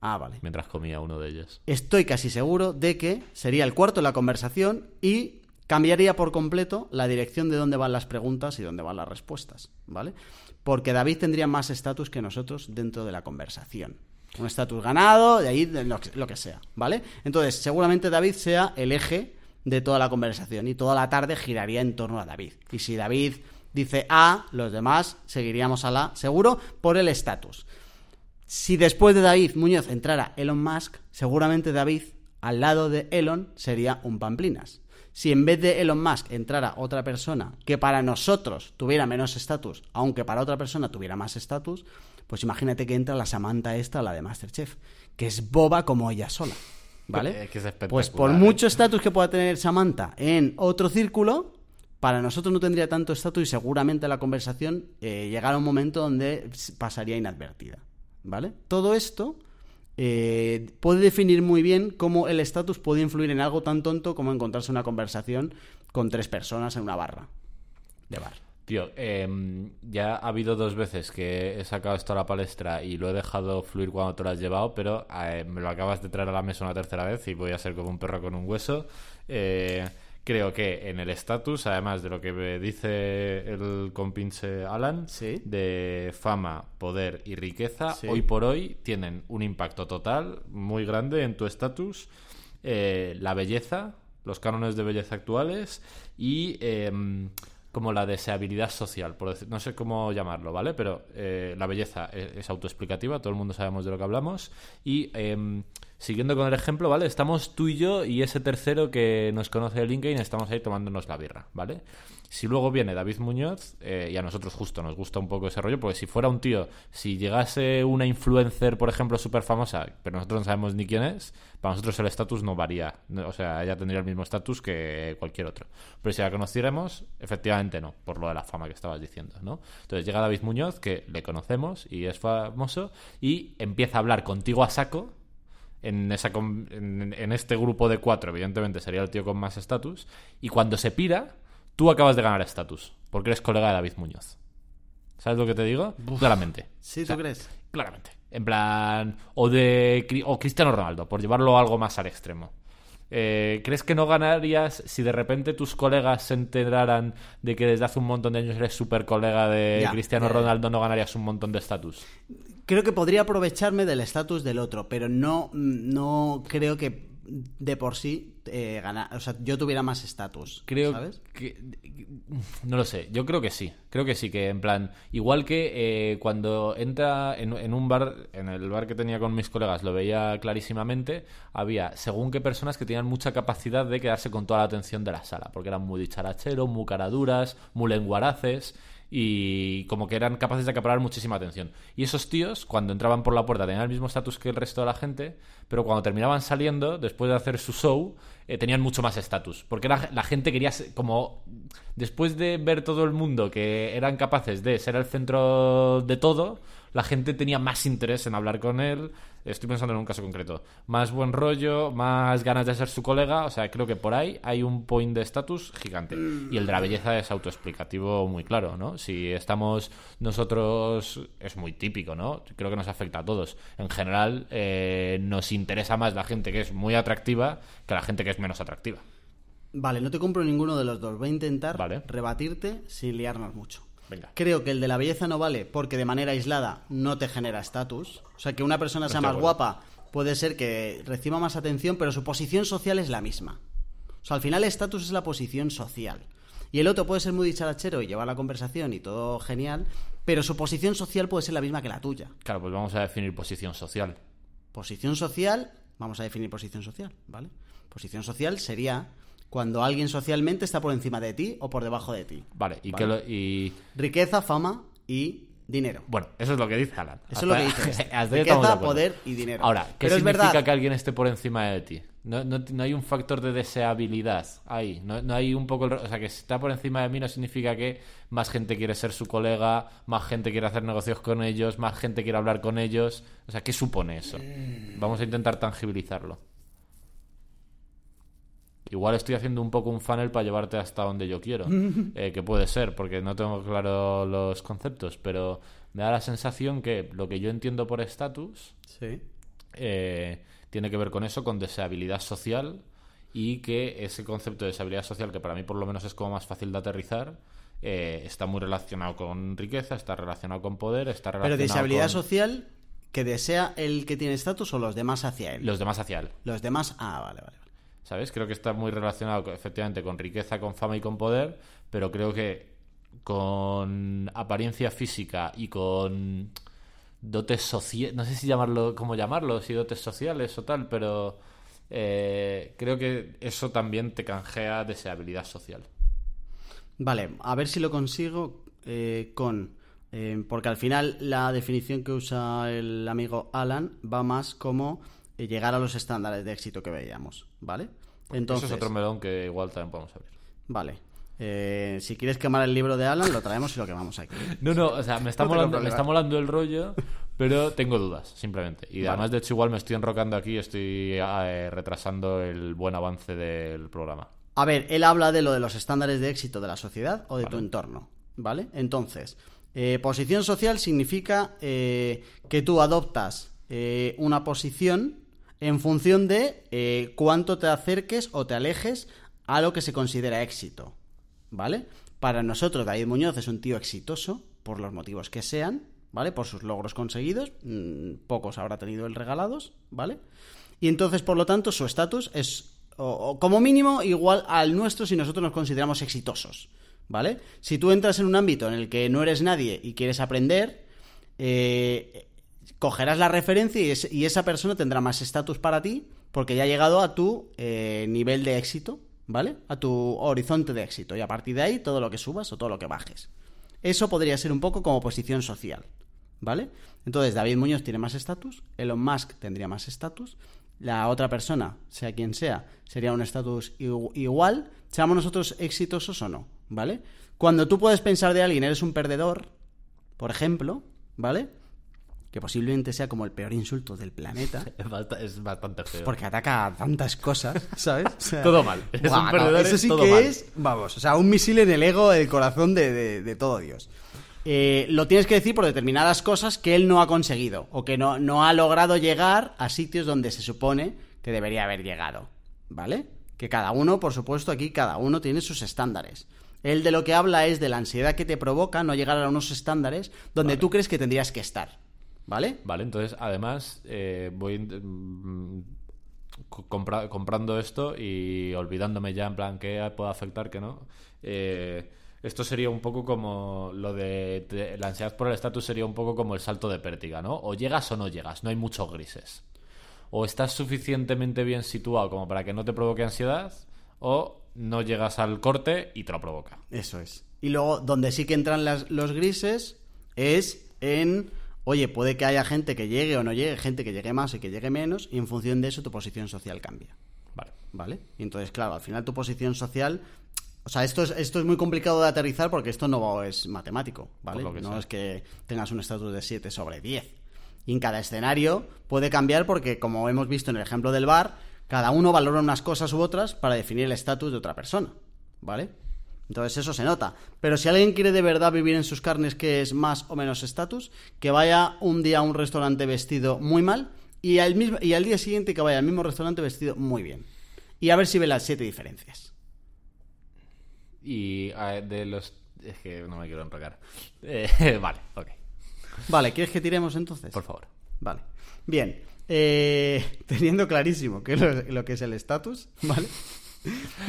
Ah, vale. mientras comía uno de ellos. Estoy casi seguro de que sería el cuarto en la conversación y cambiaría por completo la dirección de dónde van las preguntas y dónde van las respuestas, ¿vale? Porque David tendría más estatus que nosotros dentro de la conversación. Un estatus ganado, de ahí lo que sea, ¿vale? Entonces, seguramente David sea el eje de toda la conversación y toda la tarde giraría en torno a David. Y si David dice A, los demás seguiríamos a la, seguro, por el estatus. Si después de David Muñoz entrara Elon Musk, seguramente David al lado de Elon sería un pamplinas. Si en vez de Elon Musk entrara otra persona que para nosotros tuviera menos estatus, aunque para otra persona tuviera más estatus, pues imagínate que entra la Samantha esta, la de Masterchef, que es boba como ella sola. ¿Vale? Es que es pues por ¿eh? mucho estatus que pueda tener Samantha en otro círculo, para nosotros no tendría tanto estatus y seguramente la conversación eh, llegará a un momento donde pasaría inadvertida. ¿Vale? Todo esto eh, puede definir muy bien cómo el estatus puede influir en algo tan tonto como encontrarse una conversación con tres personas en una barra de bar. Tío, em, ya ha habido dos veces que he sacado esto a la palestra y lo he dejado fluir cuando te lo has llevado, pero eh, me lo acabas de traer a la mesa una tercera vez y voy a ser como un perro con un hueso. Eh, creo que en el estatus, además de lo que me dice el compinche Alan, Sí. de fama, poder y riqueza, Sí. hoy por hoy tienen un impacto total muy grande en tu estatus, eh, la belleza, los cánones de belleza actuales y em, como la deseabilidad social, por decir, no sé cómo llamarlo, ¿vale? Pero eh, la belleza es, es autoexplicativa, todo el mundo sabemos de lo que hablamos y em, siguiendo con el ejemplo, ¿vale? Estamos tú y yo y ese tercero que nos conoce de LinkedIn, estamos ahí tomándonos la birra, ¿vale? Si luego viene David Muñoz, eh, y a nosotros justo nos gusta un poco ese rollo, porque si fuera un tío, si llegase una influencer, por ejemplo, súper famosa, pero nosotros no sabemos ni quién es, para nosotros el estatus no varía. O sea, ella tendría el mismo estatus que cualquier otro. Pero si la conociéramos, efectivamente no, por lo de la fama que estabas diciendo, ¿no? Entonces llega David Muñoz, que le conocemos y es famoso, y empieza a hablar contigo a saco, en, esa en este grupo de cuatro, evidentemente sería el tío con más estatus, y cuando se pira, tú acabas de ganar estatus, porque eres colega de David Muñoz. ¿Sabes lo que te digo? Claramente. ¿Sí, O sea, tú crees? Claramente. En plan, o de o Cristiano Ronaldo, por llevarlo algo más al extremo. Eh, ¿Crees que no ganarías si de repente tus colegas se enteraran de que desde hace un montón de años eres súper colega de Ya, Cristiano ya. Ronaldo, no ganarías un montón de estatus? Creo que podría aprovecharme del estatus del otro, pero no, no creo que de por sí eh, ganar, o sea, yo tuviera más estatus, Creo ¿sabes? que. No lo sé, yo creo que sí. Creo que sí, que en plan. Igual que eh, cuando entra en, en un bar, en el bar que tenía con mis colegas, lo veía clarísimamente, había según qué personas que tenían mucha capacidad de quedarse con toda la atención de la sala, porque eran muy dicharacheros, muy caraduras, muy lenguaraces. Y como que eran capaces de acaparar muchísima atención. Y esos tíos, cuando entraban por la puerta, tenían el mismo estatus que el resto de la gente, pero cuando terminaban saliendo, después de hacer su show, eh, tenían mucho más estatus. Porque la, la gente quería, como, después de ver todo el mundo que eran capaces de ser el centro de todo, la gente tenía más interés en hablar con él. Estoy pensando en un caso concreto. Más buen rollo, más ganas de ser su colega. O sea, creo que por ahí hay un point de estatus gigante. Y el de la belleza es autoexplicativo muy claro, ¿no? Si estamos nosotros, es muy típico, ¿no? Creo que nos afecta a todos. En general, eh, nos interesa más la gente que es muy atractiva que la gente que es menos atractiva. Vale, no te compro ninguno de los dos. Voy a intentar Vale. rebatirte sin liarnos mucho. Venga. Creo que el de la belleza no vale porque de manera aislada no te genera estatus. O sea, que una persona sea más guapa puede ser que reciba más atención, pero su posición social es la misma. O sea, al final el estatus es la posición social. Y el otro puede ser muy dicharachero y llevar la conversación y todo genial, pero su posición social puede ser la misma que la tuya. Claro, pues vamos a definir posición social. Posición social, vamos a definir posición social, ¿vale? Posición social sería cuando alguien socialmente está por encima de ti o por debajo de ti. Vale, y Vale. que lo- y Riqueza, fama y dinero. bueno, eso es lo que dice Alan. Eso es lo que dice. este. Riqueza, poder y dinero. Ahora, ¿qué Pero es significa verdad. que alguien esté por encima de ti? No, no- no hay un factor de deseabilidad ahí. No, no hay un poco. el- O sea, que si está por encima de mí no significa que más gente quiere ser su colega, más gente quiere hacer negocios con ellos, más gente quiere hablar con ellos. O sea, ¿qué supone eso? Vamos a intentar tangibilizarlo. Igual estoy haciendo un poco un funnel para llevarte hasta donde yo quiero. Eh, que puede ser, porque no tengo claro los conceptos, pero me da la sensación que lo que yo entiendo por estatus Sí. eh, tiene que ver con eso, con deseabilidad social y que ese concepto de deseabilidad social, que para mí por lo menos es como más fácil de aterrizar, eh, está muy relacionado con riqueza, está relacionado con poder, está Pero relacionado disabilidad con social que desea el que tiene estatus o los demás hacia él. los demás hacia él. Los demás, ah, vale, vale. vale. ¿Sabes? Creo que está muy relacionado efectivamente con riqueza, con fama y con poder, pero creo que con apariencia física y con dotes sociales, no sé si llamarlo, cómo llamarlo, si dotes sociales o tal, pero eh, creo que eso también te canjea deseabilidad social. Vale, a ver si lo consigo eh, con... eh, porque al final la definición que usa el amigo Alan va más como llegar a los estándares de éxito que veíamos, ¿vale? Entonces, Eso es otro melón que igual también podemos abrir. vale. Eh, si quieres quemar el libro de Alan, lo traemos y lo quemamos aquí. No, no, o sea, me está, No molando, me problema. está molando el rollo, pero tengo dudas, simplemente. Y Vale. además, de hecho, igual me estoy enrocando aquí y estoy eh, retrasando el buen avance del programa. A ver, él habla de lo de los estándares de éxito de la sociedad o de tu entorno, ¿vale? Entonces, eh, posición social significa que tú adoptas una posición en función de eh, cuánto te acerques o te alejes a lo que se considera éxito, ¿vale? Para nosotros, David Muñoz es un tío exitoso, por los motivos que sean, ¿vale? Por sus logros conseguidos, mm, pocos habrá tenido él regalados, ¿vale? Y entonces, por lo tanto, su estatus es, o como mínimo, igual al nuestro si nosotros nos consideramos exitosos, ¿vale? Si tú entras en un ámbito en el que no eres nadie y quieres aprender, eh, cogerás la referencia y, es- y esa persona tendrá más estatus para ti porque ya ha llegado a tu eh, nivel de éxito, ¿vale? A tu horizonte de éxito. Y a partir de ahí, todo lo que subas o todo lo que bajes. Eso podría ser un poco como posición social, ¿vale? Entonces, David Muñoz tiene más estatus, Elon Musk tendría más estatus, la otra persona, sea quien sea, sería un estatus igu- igual, seamos nosotros exitosos o no, ¿vale? Cuando tú puedes pensar de alguien, eres un perdedor, por ejemplo, ¿vale? Que posiblemente sea como el peor insulto del planeta. Es bast- es bastante feo. Porque ataca a tantas cosas, ¿sabes? O sea, Todo mal. Es un no, eso es sí todo que mal. es, vamos, o sea, un misil en el ego, el corazón de, de- de todo Dios. Eh, lo tienes que decir por determinadas cosas que él no ha conseguido o que no, no ha logrado llegar a sitios donde se supone que debería haber llegado, ¿vale? Que cada uno, por supuesto, aquí cada uno tiene sus estándares. Él de lo que habla es de la ansiedad que te provoca no llegar a unos estándares donde tú crees que tendrías que estar, ¿vale? Vale, entonces, además, eh, voy mm, compra- comprando esto y olvidándome ya en plan qué puede afectar, que no. Eh, esto sería un poco como lo de, de- la ansiedad por el estatus sería un poco como el salto de pértiga, ¿no? O llegas o no llegas, no hay muchos grises. O estás suficientemente bien situado como para que no te provoque ansiedad, o no llegas al corte y te lo provoca. Eso es. Y luego, donde sí que entran las- los grises es en, oye, puede que haya gente que llegue o no llegue, gente que llegue más y que llegue menos, y en función de eso tu posición social cambia. Vale. ¿Vale? Y entonces, claro, al final tu posición social... O sea, esto es, esto es muy complicado de aterrizar porque esto no es matemático, ¿vale? No sea. es que tengas un estatus de 7 sobre 10. Y en cada escenario puede cambiar porque, como hemos visto en el ejemplo del bar, cada uno valora unas cosas u otras para definir el estatus de otra persona, ¿vale? Entonces eso se nota. Pero si alguien quiere de verdad vivir en sus carnes que es más o menos estatus, que vaya un día a un restaurante vestido muy mal y al, mismo, y al día siguiente que vaya al mismo restaurante vestido muy bien. Y a ver si ve las siete diferencias. Y de los... Es que no me quiero enrocar. Eh, vale, ok. Vale, ¿quieres que tiremos entonces? Por favor. Vale. Bien. eh, teniendo clarísimo qué es lo, lo que es el estatus, ¿vale?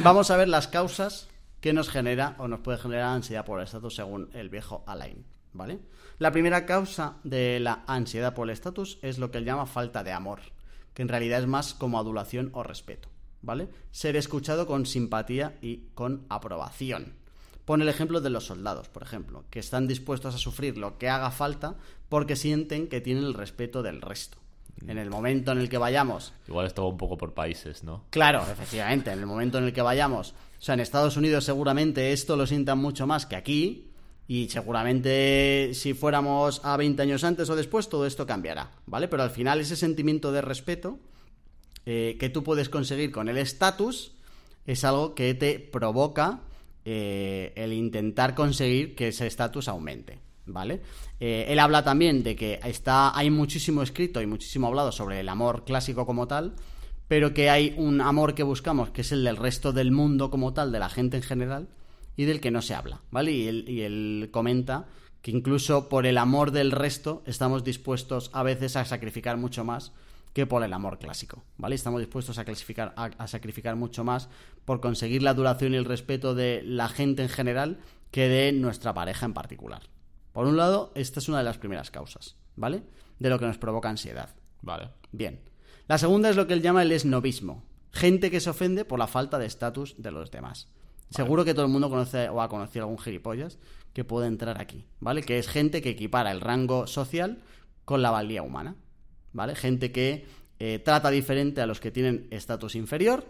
Vamos a ver las causas que nos genera o nos puede generar ansiedad por el estatus según el viejo Alain, ¿vale? La primera causa de la ansiedad por el estatus es lo que él llama falta de amor, que en realidad es más como adulación o respeto, ¿vale? Ser escuchado con simpatía y con aprobación. Pone el ejemplo de los soldados, por ejemplo, que están dispuestos a sufrir lo que haga falta porque sienten que tienen el respeto del resto. En el momento en el que vayamos Igual esto va un poco por países, ¿no? Claro, efectivamente, en el momento en el que vayamos. O sea, en Estados Unidos seguramente esto lo sientan mucho más que aquí. Y seguramente si fuéramos a 20 años antes o después, todo esto cambiará, ¿vale? Pero al final ese sentimiento de respeto eh, que tú puedes conseguir con el estatus es algo que te provoca eh, el intentar conseguir que ese estatus aumente. ¿Vale? Eh, él habla también de que está, hay muchísimo escrito y muchísimo hablado sobre el amor clásico como tal, pero que hay un amor que buscamos, que es el del resto del mundo como tal, de la gente en general, y del que no se habla, ¿vale? Y él, y él comenta que incluso por el amor del resto estamos dispuestos a veces a sacrificar mucho más que por el amor clásico, ¿vale? Estamos dispuestos a, clasificar, a, a sacrificar mucho más por conseguir la duración y el respeto de la gente en general que de nuestra pareja en particular. Por un lado, esta es una de las primeras causas, ¿vale? De lo que nos provoca ansiedad. Vale. Bien. La segunda es lo que él llama el esnovismo. Gente que se ofende por la falta de estatus de los demás. Seguro que todo el mundo conoce o ha conocido algún gilipollas que puede entrar aquí, ¿vale? Que es gente que equipara el rango social con la valía humana, ¿vale? Gente que eh, trata diferente a los que tienen estatus inferior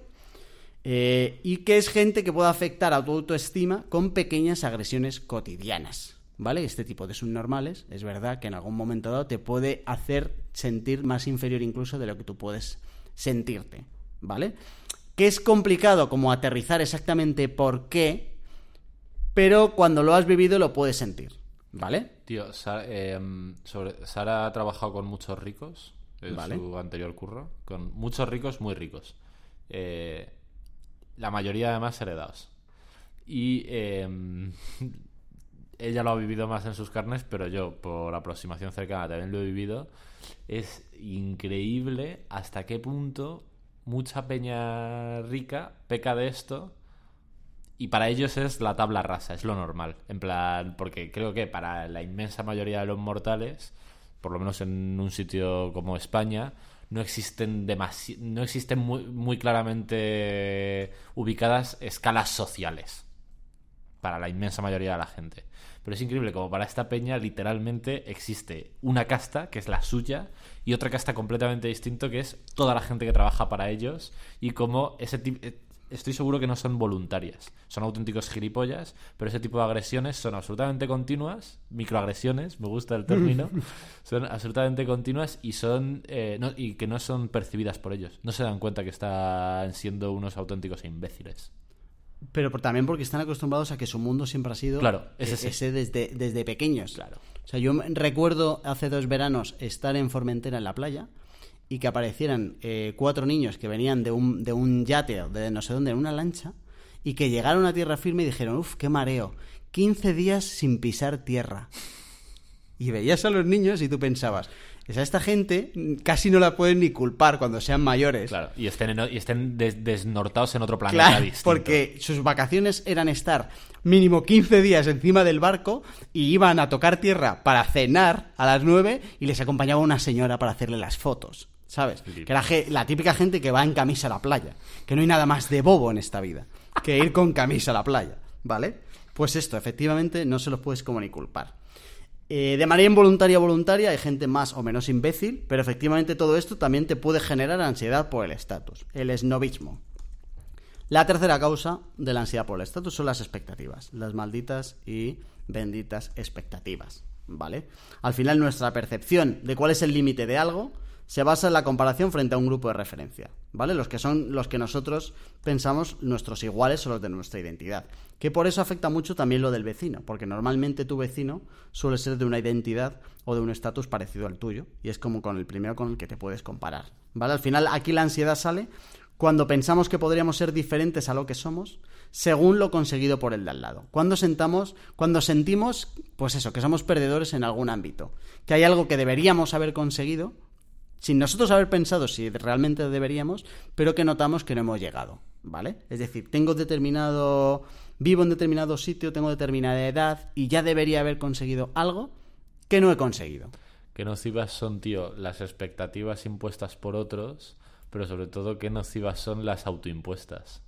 eh, y que es gente que puede afectar a tu autoestima con pequeñas agresiones cotidianas, ¿vale? Este tipo de subnormales, es verdad que en algún momento dado te puede hacer sentir más inferior incluso de lo que tú puedes sentirte, ¿vale? Que es complicado como aterrizar exactamente por qué, pero cuando lo has vivido lo puedes sentir, ¿vale? Tío, eh, sobre- Sara ha trabajado con muchos ricos en Vale. su anterior curro. Con muchos ricos muy ricos. Eh, la mayoría además heredados. Y eh, ella lo ha vivido más en sus carnes, pero yo, por aproximación cercana, también lo he vivido. Es increíble hasta qué punto mucha peña rica peca de esto y para ellos es la tabla rasa, es lo normal. En plan, porque creo que para la inmensa mayoría de los mortales, por lo menos en un sitio como España, no existen demasi no existen muy, muy claramente ubicadas escalas sociales para la inmensa mayoría de la gente. Pero es increíble como para esta peña literalmente existe una casta que es la suya y otra casta completamente distinto que es toda la gente que trabaja para ellos y como ese tipo estoy seguro que no son voluntarias, son auténticos gilipollas, pero ese tipo de agresiones son absolutamente continuas, microagresiones, me gusta el término, son absolutamente continuas y son eh, no- y que no son percibidas por ellos, no se dan cuenta que están siendo unos auténticos imbéciles. Pero por- también porque están acostumbrados a que su mundo siempre ha sido Claro, e- ese. ese desde, desde pequeños. Claro. O sea, yo recuerdo hace dos veranos estar en Formentera en la playa y que aparecieran eh, cuatro niños que venían de un, de un yate o de no sé dónde, en una lancha, y que llegaron a tierra firme y dijeron, uff, qué mareo, 15 días sin pisar tierra. Y veías a los niños y tú pensabas, "Es a esta gente casi no la pueden ni culpar cuando sean mayores. Claro, y estén, en- y estén des- desnortados en otro planeta Claro, distinto. porque sus vacaciones eran estar mínimo 15 días encima del barco y iban a tocar tierra para cenar a las 9 y les acompañaba una señora para hacerle las fotos, ¿sabes? Que era la típica gente que va en camisa a la playa, que no hay nada más de bobo en esta vida que ir con camisa a la playa, ¿vale? Pues esto, efectivamente, no se los puedes como ni culpar. Eh, de manera involuntaria voluntaria hay gente más o menos imbécil, pero efectivamente todo esto también te puede generar ansiedad por el estatus, el esnovismo. La tercera causa de la ansiedad por el estatus son las expectativas, las malditas y benditas expectativas, ¿vale? Al final nuestra percepción de cuál es el límite de algo se basa en la comparación frente a un grupo de referencia, ¿vale? Los que son los que nosotros pensamos nuestros iguales o los de nuestra identidad. Que por eso afecta mucho también lo del vecino, porque normalmente tu vecino suele ser de una identidad o de un estatus parecido al tuyo, y es como con el primero con el que te puedes comparar, ¿vale? Al final aquí la ansiedad sale cuando pensamos que podríamos ser diferentes a lo que somos, según lo conseguido por el de al lado. Cuando sentamos, cuando sentimos, pues eso, que somos perdedores en algún ámbito, que hay algo que deberíamos haber conseguido, sin nosotros haber pensado si realmente deberíamos, pero que notamos que no hemos llegado, ¿vale? Es decir, tengo determinado, vivo en determinado sitio, tengo determinada edad y ya debería haber conseguido algo que no he conseguido. Qué nocivas son, tío, las expectativas impuestas por otros, pero sobre todo qué nocivas son las autoimpuestas.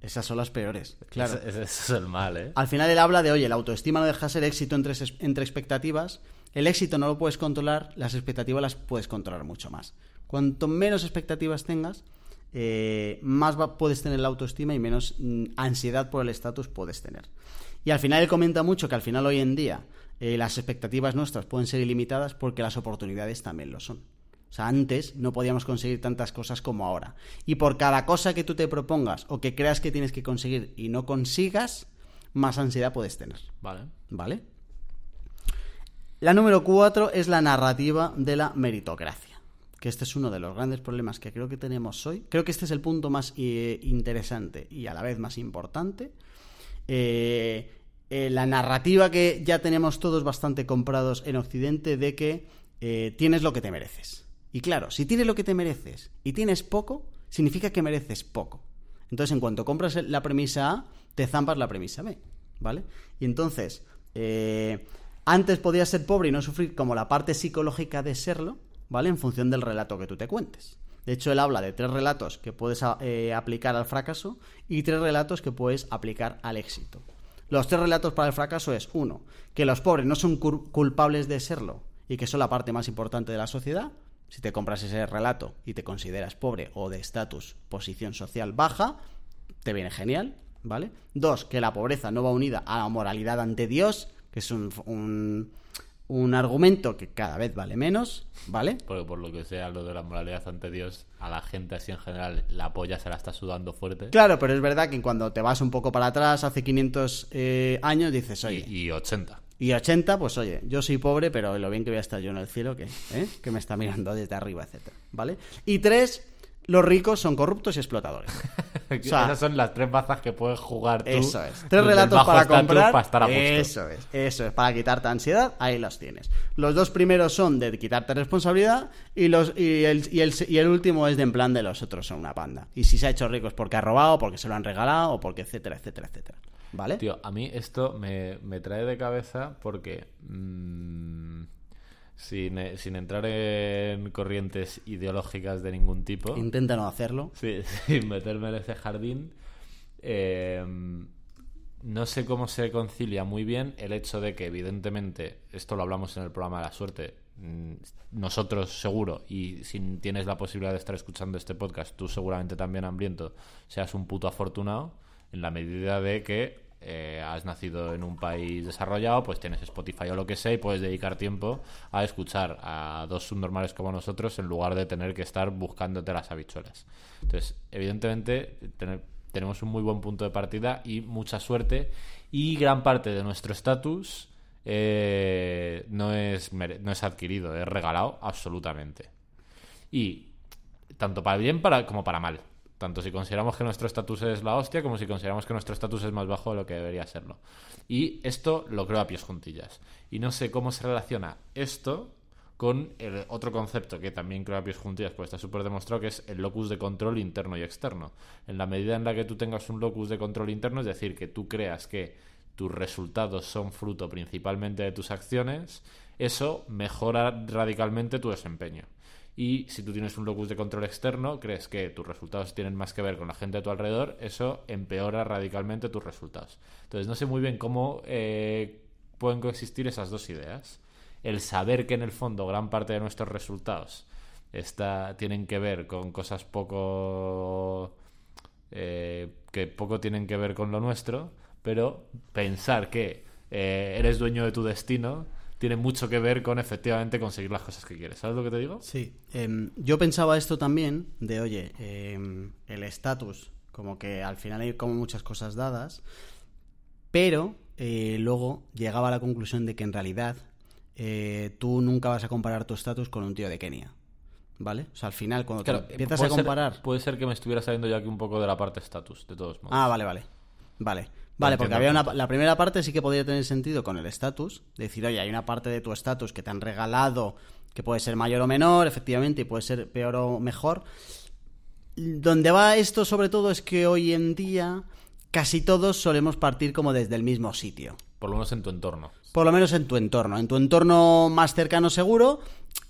Esas son las peores, claro. Ese, ese es el mal, ¿eh? Al final él habla de, oye, la autoestima no deja ser éxito entre, entre expectativas, el éxito no lo puedes controlar, las expectativas las puedes controlar mucho más. Cuanto menos expectativas tengas, eh, más va- puedes tener la autoestima y menos mm, ansiedad por el estatus puedes tener. Y al final él comenta mucho que al final hoy en día eh, las expectativas nuestras pueden ser ilimitadas porque las oportunidades también lo son. O sea, antes no podíamos conseguir tantas cosas como ahora. Y por cada cosa que tú te propongas o que creas que tienes que conseguir y no consigas, más ansiedad puedes tener. Vale. ¿Vale? La número cuatro es la narrativa de la meritocracia. Que este es uno de los grandes problemas que creo que tenemos hoy. Creo que este es el punto más eh, interesante y a la vez más importante. Eh, eh, la narrativa que ya tenemos todos bastante comprados en Occidente de que eh, tienes lo que te mereces. Y claro, si tienes lo que te mereces y tienes poco, significa que mereces poco. Entonces, en cuanto compras la premisa A, te zampas la premisa B, ¿vale? Y entonces, antes podías ser pobre y no sufrir como la parte psicológica de serlo, ¿vale? En función del relato que tú te cuentes. De hecho, él habla de tres relatos que puedes eh, aplicar al fracaso y tres relatos que puedes aplicar al éxito. Los tres relatos para el fracaso es, uno, que los pobres no son cul- culpables de serlo y que son la parte más importante de la sociedad. Si te compras ese relato y te consideras pobre o de estatus, posición social baja, te viene genial, ¿vale? Dos, que la pobreza no va unida a la moralidad ante Dios, que es un, un, un argumento que cada vez vale menos, ¿vale? Porque por lo que sea, lo de la moralidad ante Dios, a la gente así en general, la polla se la está sudando fuerte. Claro, pero es verdad que cuando te vas un poco para atrás, hace 500 eh, años, dices, oye, Y, y 80. Y 80, pues oye, yo soy pobre, pero lo bien que voy a estar yo en el cielo, que, ¿eh? que me está mirando desde arriba, etcétera, ¿vale? Y tres, los ricos son corruptos y explotadores. O sea, Esas son las tres bazas que puedes jugar tú. Eso es. Tres el relatos para comprar. para estar a eso es. Eso es. Para quitarte ansiedad, ahí los tienes. Los dos primeros son de quitarte responsabilidad y los y el, y el, y el último es de en plan de los otros son una panda. Y si se ha hecho rico es porque ha robado, porque se lo han regalado o porque etcétera, etcétera, etcétera. ¿Vale? Tío, a mí esto me, me trae de cabeza porque mm, sin, eh, sin entrar en corrientes ideológicas de ningún tipo, Intenta no hacerlo. sí, sin meterme en ese jardín, eh, no sé cómo se concilia muy bien el hecho de que evidentemente, esto lo hablamos en el programa de la suerte, mm, nosotros seguro, y si tienes la posibilidad de estar escuchando este podcast, tú seguramente también hambriento, seas un puto afortunado, en la medida de que eh, has nacido en un país desarrollado, pues tienes Spotify o lo que sea y puedes dedicar tiempo a escuchar a dos subnormales como nosotros en lugar de tener que estar buscándote las habichuelas. Entonces, evidentemente, tenemos un muy buen punto de partida y mucha suerte y gran parte de nuestro estatus eh, no, es, no es adquirido, es regalado absolutamente. Y tanto para bien para, como para mal. Tanto si consideramos que nuestro estatus es la hostia, como si consideramos que nuestro estatus es más bajo de lo que debería serlo. Y esto lo creo a pies juntillas. Y no sé cómo se relaciona esto con el otro concepto que también creo a pies juntillas, pues está súper demostrado, que es el locus de control interno y externo. En la medida en la que tú tengas un locus de control interno, es decir, que tú creas que tus resultados son fruto principalmente de tus acciones, eso mejora radicalmente tu desempeño. Y si tú tienes un locus de control externo, crees que tus resultados tienen más que ver con la gente a tu alrededor, eso empeora radicalmente tus resultados. Entonces no sé muy bien cómo eh, pueden coexistir esas dos ideas. El saber que en el fondo gran parte de nuestros resultados está, tienen que ver con cosas poco eh, que poco tienen que ver con lo nuestro, pero pensar que eh, eres dueño de tu destino tiene mucho que ver con efectivamente conseguir las cosas que quieres. ¿Sabes lo que te digo? Sí, em, yo pensaba esto también de, oye, em, el estatus, como que al final hay como muchas cosas dadas, pero eh, luego llegaba a la conclusión de que en realidad eh, tú nunca vas a comparar tu estatus con un tío de Kenia, ¿vale? O sea, al final cuando te empiezas a ser- comparar... puede ser que me estuviera saliendo yo aquí un poco de la parte estatus, de todos modos. Ah, vale, vale. Vale. Vale, porque había una, la primera parte sí que podría tener sentido con el estatus. Decir, oye, hay una parte de tu estatus que te han regalado que puede ser mayor o menor, efectivamente, y puede ser peor o mejor. Donde va esto sobre todo es que hoy en día casi todos solemos partir como desde el mismo sitio. Por lo menos en tu entorno. Por lo menos en tu entorno. En tu entorno más cercano seguro,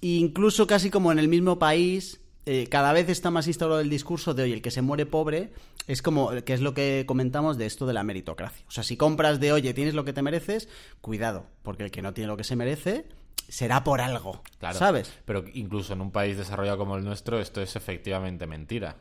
e incluso casi como en el mismo país, eh, cada vez está más instaurado el discurso de, oye, el que se muere pobre es como, que es lo que comentamos de esto de la meritocracia. O sea, si compras de, oye, tienes lo que te mereces, cuidado, porque el que no tiene lo que se merece será por algo, Claro. ¿sabes? Pero incluso en un país desarrollado como el nuestro, esto es efectivamente mentira.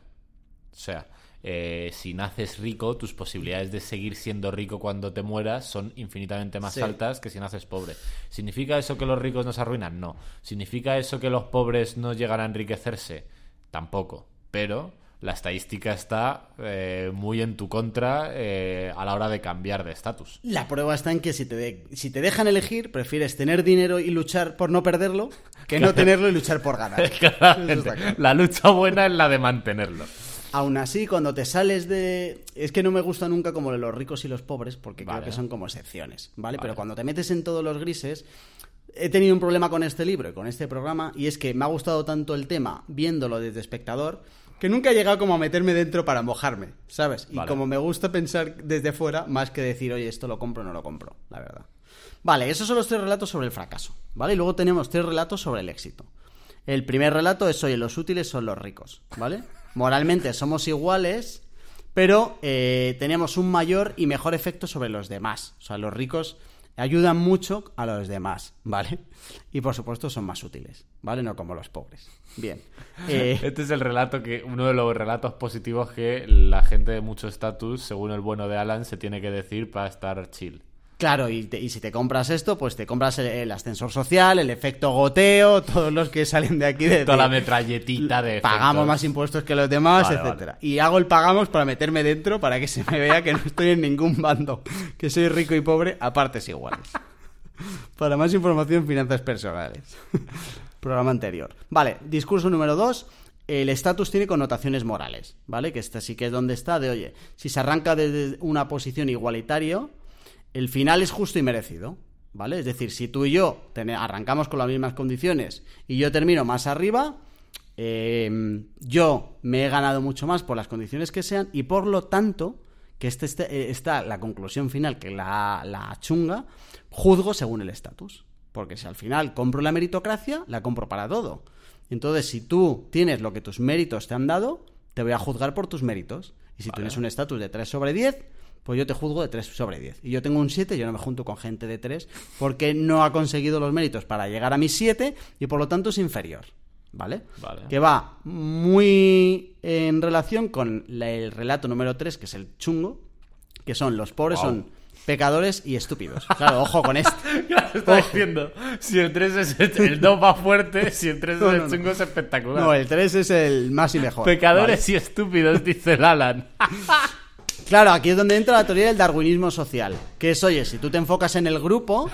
O sea, eh, si naces rico, tus posibilidades de seguir siendo rico cuando te mueras son infinitamente más Sí. altas que si naces pobre. ¿Significa eso que los ricos nos arruinan? No. ¿Significa eso que los pobres no llegan a enriquecerse? Tampoco. Pero la estadística está eh, muy en tu contra eh, a la hora de cambiar de estatus. La prueba está en que si te, de- si te dejan elegir, prefieres tener dinero y luchar por no perderlo que no tenerlo y luchar por ganar. Claro. La lucha buena es la de mantenerlo. Aún así, cuando te sales de... Es que no me gusta nunca como de los ricos y los pobres, porque Vale. creo que son como excepciones, ¿vale? Vale. Pero cuando te metes en todos los grises, he tenido un problema con este libro y con este programa, y es que me ha gustado tanto el tema viéndolo desde espectador, que nunca he llegado como a meterme dentro para mojarme, ¿sabes? Y Vale. como me gusta pensar desde fuera, más que decir, oye, esto lo compro o no lo compro, la verdad. Vale, esos son los tres relatos sobre el fracaso, ¿vale? Y luego tenemos tres relatos sobre el éxito. El primer relato es, oye, los útiles son los ricos, ¿vale? Moralmente somos iguales, pero eh, tenemos un mayor y mejor efecto sobre los demás. O sea, los ricos ayudan mucho a los demás, ¿vale? Y por supuesto son más útiles, ¿vale? No como los pobres. Bien. Eh, Este es el relato que, uno de los relatos positivos que la gente de mucho estatus, según el bueno de Alan, se tiene que decir para estar chill. Claro, y, te- y si te compras esto, pues te compras el, el ascensor social, el efecto goteo, todos los que salen de aquí de... Toda la metralletita de Pagamos efectos. más impuestos que los demás, Vale, etcétera. Y hago el pagamos para meterme dentro para que se me vea que no estoy en ningún bando, que soy rico y pobre a partes iguales. Para más información, finanzas personales. Programa anterior. Vale, discurso número dos. El estatus tiene connotaciones morales, ¿vale? Que esta sí que es donde está de, oye, si se arranca desde una posición igualitario, el final es justo y merecido, ¿vale? Es decir, si tú y yo arrancamos con las mismas condiciones y yo termino más arriba, eh, yo me he ganado mucho más por las condiciones que sean y por lo tanto, que este, este- eh, está la conclusión final, que la, la chunga, juzgo según el estatus. Porque si al final compro la meritocracia, la compro para todo. Entonces, si tú tienes lo que tus méritos te han dado, te voy a juzgar por tus méritos. Y si tienes un estatus de 3 sobre 10, pues yo te juzgo de 3 sobre 10. Y yo tengo un 7, yo no me junto con gente de 3 porque no ha conseguido los méritos para llegar a mis 7 y por lo tanto es inferior. ¿Vale? Vale. Que va muy en relación con el relato número 3, que es el chungo, que son los pobres Wow. son pecadores y estúpidos. Claro, ojo con esto. Claro, está diciendo, si el 3 es el, el 2 va fuerte, si el 3 No, es no, el no. chungo es espectacular. No, el 3 es el más y mejor. Pecadores y estúpidos, dice el Alan. Claro, aquí es donde entra la teoría del darwinismo social. Que es, oye, si tú te enfocas en el grupo,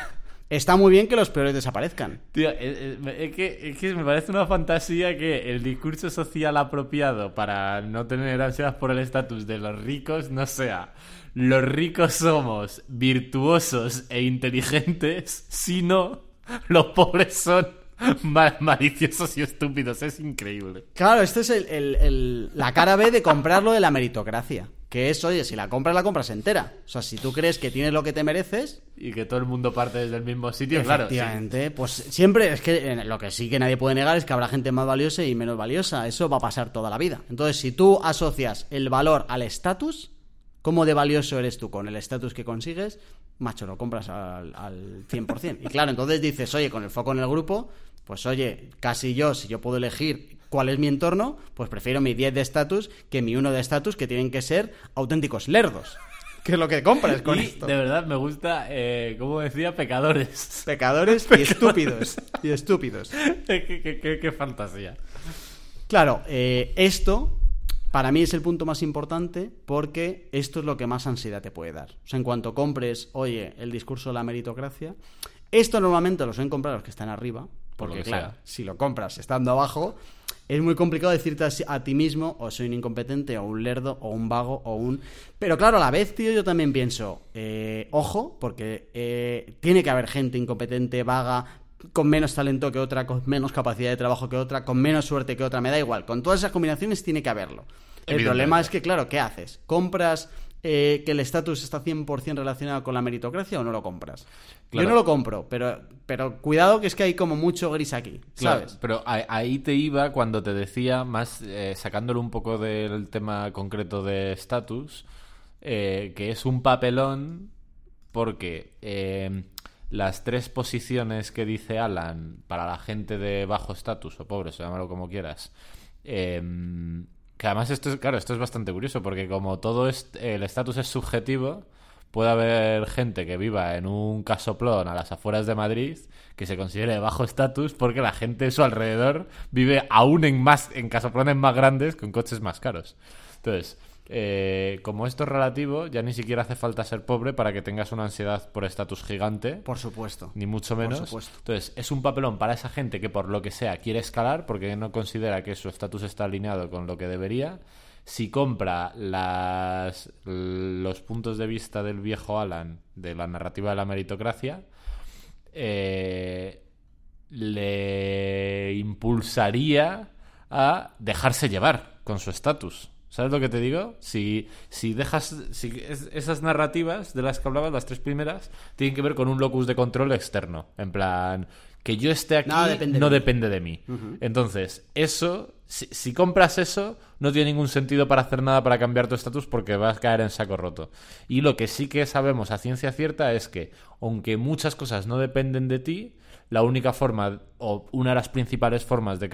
está muy bien que los peores desaparezcan. Tío, eh, eh, es que, es que me parece una fantasía que el discurso social apropiado para no tener ansiedad por el estatus de los ricos no sea los ricos somos virtuosos e inteligentes, sino los pobres son ma- maliciosos y estúpidos. Es increíble. Claro, esta es el- el- el- la cara B de comprarlo de la meritocracia. Que es, oye, si la compras, la compras entera. O sea, si tú crees que tienes lo que te mereces, Y que todo el mundo parte desde el mismo sitio, claro. sí. pues siempre es que eh, lo que sí que nadie puede negar es que habrá gente más valiosa y menos valiosa. Eso va a pasar toda la vida. Entonces, si tú asocias el valor al estatus, ¿cómo de valioso eres tú con el estatus que consigues? Macho, lo compras al, al 100%. Y claro, entonces dices, oye, con el foco en el grupo, pues oye, casi yo, si yo puedo elegir cuál es mi entorno, pues prefiero mi 10 de estatus que mi 1 de estatus, que tienen que ser auténticos lerdos. Que es lo que compras con Y esto. de verdad me gusta, eh, como decía, pecadores. Pecadores y estúpidos. Y estúpidos. qué, qué- qué- qué fantasía. Claro, eh, esto para mí es el punto más importante porque esto es lo que más ansiedad te puede dar. O sea, en cuanto compres, oye, el discurso de la meritocracia, esto normalmente lo suelen comprar los que están arriba, por lo Porque que claro, sea. si lo compras estando abajo, es muy complicado decirte a, a ti mismo o soy un incompetente o un lerdo o un vago o un... Pero claro, a la vez, tío, yo también pienso, eh, ojo, porque eh, tiene que haber gente incompetente, vaga, con menos talento que otra, con menos capacidad de trabajo que otra, con menos suerte que otra, me da igual. Con todas esas combinaciones tiene que haberlo. El problema es que, claro, ¿qué haces? ¿Compras eh, que el estatus está 100% relacionado con la meritocracia o no lo compras? Claro. Yo no lo compro, pero, pero cuidado que es que hay como mucho gris aquí, Claro, ¿sabes? pero ahí te iba cuando te decía, más eh, sacándolo un poco del tema concreto de estatus, eh, que es un papelón porque las tres posiciones que dice Alan para la gente de bajo estatus o pobres, llámalo como quieras, eh, que además esto es, claro, esto es bastante curioso porque como todo es, el estatus es subjetivo, puede haber gente que viva en un casoplón a las afueras de Madrid que se considere de bajo estatus porque la gente a su alrededor vive aún en más en casoplones más grandes con coches más caros. Entonces, eh, como esto es relativo, ya ni siquiera hace falta ser pobre para que tengas una ansiedad por estatus gigante Por supuesto. ni mucho menos. supuesto. Entonces, es un papelón para esa gente que por lo que sea quiere escalar porque no considera que su estatus está alineado con lo que debería. Si compra las, los puntos de vista del viejo Alan de la narrativa de la meritocracia, eh, le impulsaría a dejarse llevar con su estatus. ¿Sabes lo que te digo? Si, si dejas. Si es- esas narrativas de las que hablabas, las tres primeras, tienen que ver con un locus de control externo. En plan, que yo esté aquí depende no de mí. depende de mí. Entonces, eso. Si, si compras eso, no tiene ningún sentido para hacer nada para cambiar tu estatus porque vas a caer en saco roto. Y lo que sí que sabemos a ciencia cierta es que, aunque muchas cosas no dependen de ti, la única forma, o una de las principales formas de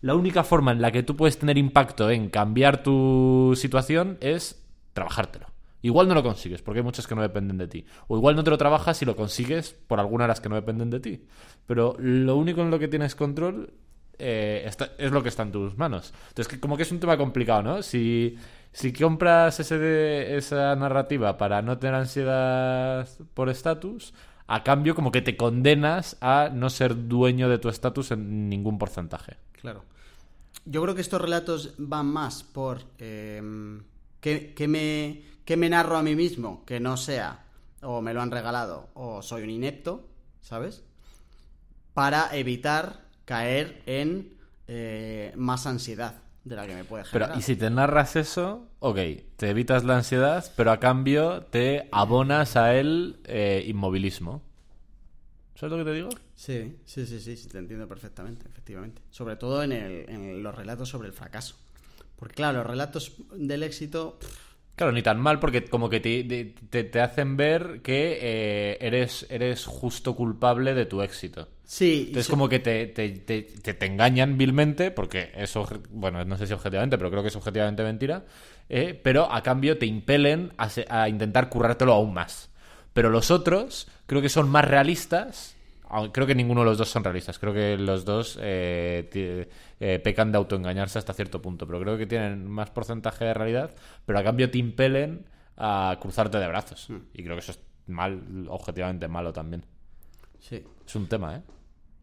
la única forma en la que tú puedes tener impacto en cambiar tu situación es trabajártelo. Igual no lo consigues, porque hay muchas que no dependen de ti. O igual no te lo trabajas y lo consigues por alguna de las que no dependen de ti. Pero lo único en lo que tienes control eh, está- es lo que está en tus manos. Entonces, que, como que es un tema complicado, ¿no? Si, si compras ese de- esa narrativa para no tener ansiedad por estatus, a cambio como que te condenas a no ser dueño de tu estatus en ningún porcentaje. Claro. Yo creo que estos relatos van más por eh, que, que me, que me narro a mí mismo, que no sea o me lo han regalado o soy un inepto, ¿sabes? Para evitar caer en eh, más ansiedad de la que me puede Pero, generar. y si te narras eso, ok, te evitas la ansiedad, pero a cambio te abonas a el eh, inmovilismo. ¿Sabes lo que te digo? Sí, sí, sí, sí, sí, te entiendo perfectamente, efectivamente. Sobre todo en, el- en los relatos sobre el fracaso. Porque claro, los relatos del éxito... pff, Claro, ni tan mal porque como que te, te, te hacen ver que eh, eres, eres justo culpable de tu éxito. Sí, Entonces como que te, te, te, te- te engañan vilmente, porque eso, bueno, no sé si objetivamente, pero creo que es objetivamente mentira, eh, pero a cambio te impelen a, a intentar currártelo aún más. Pero los otros creo que son más realistas, creo que ninguno de los dos son realistas, creo que los dos eh, eh, pecan de autoengañarse hasta cierto punto, pero creo que tienen más porcentaje de realidad, pero a cambio te impelen a cruzarte de brazos. Y creo que eso es mal, objetivamente malo también. sí. Es un tema, ¿eh?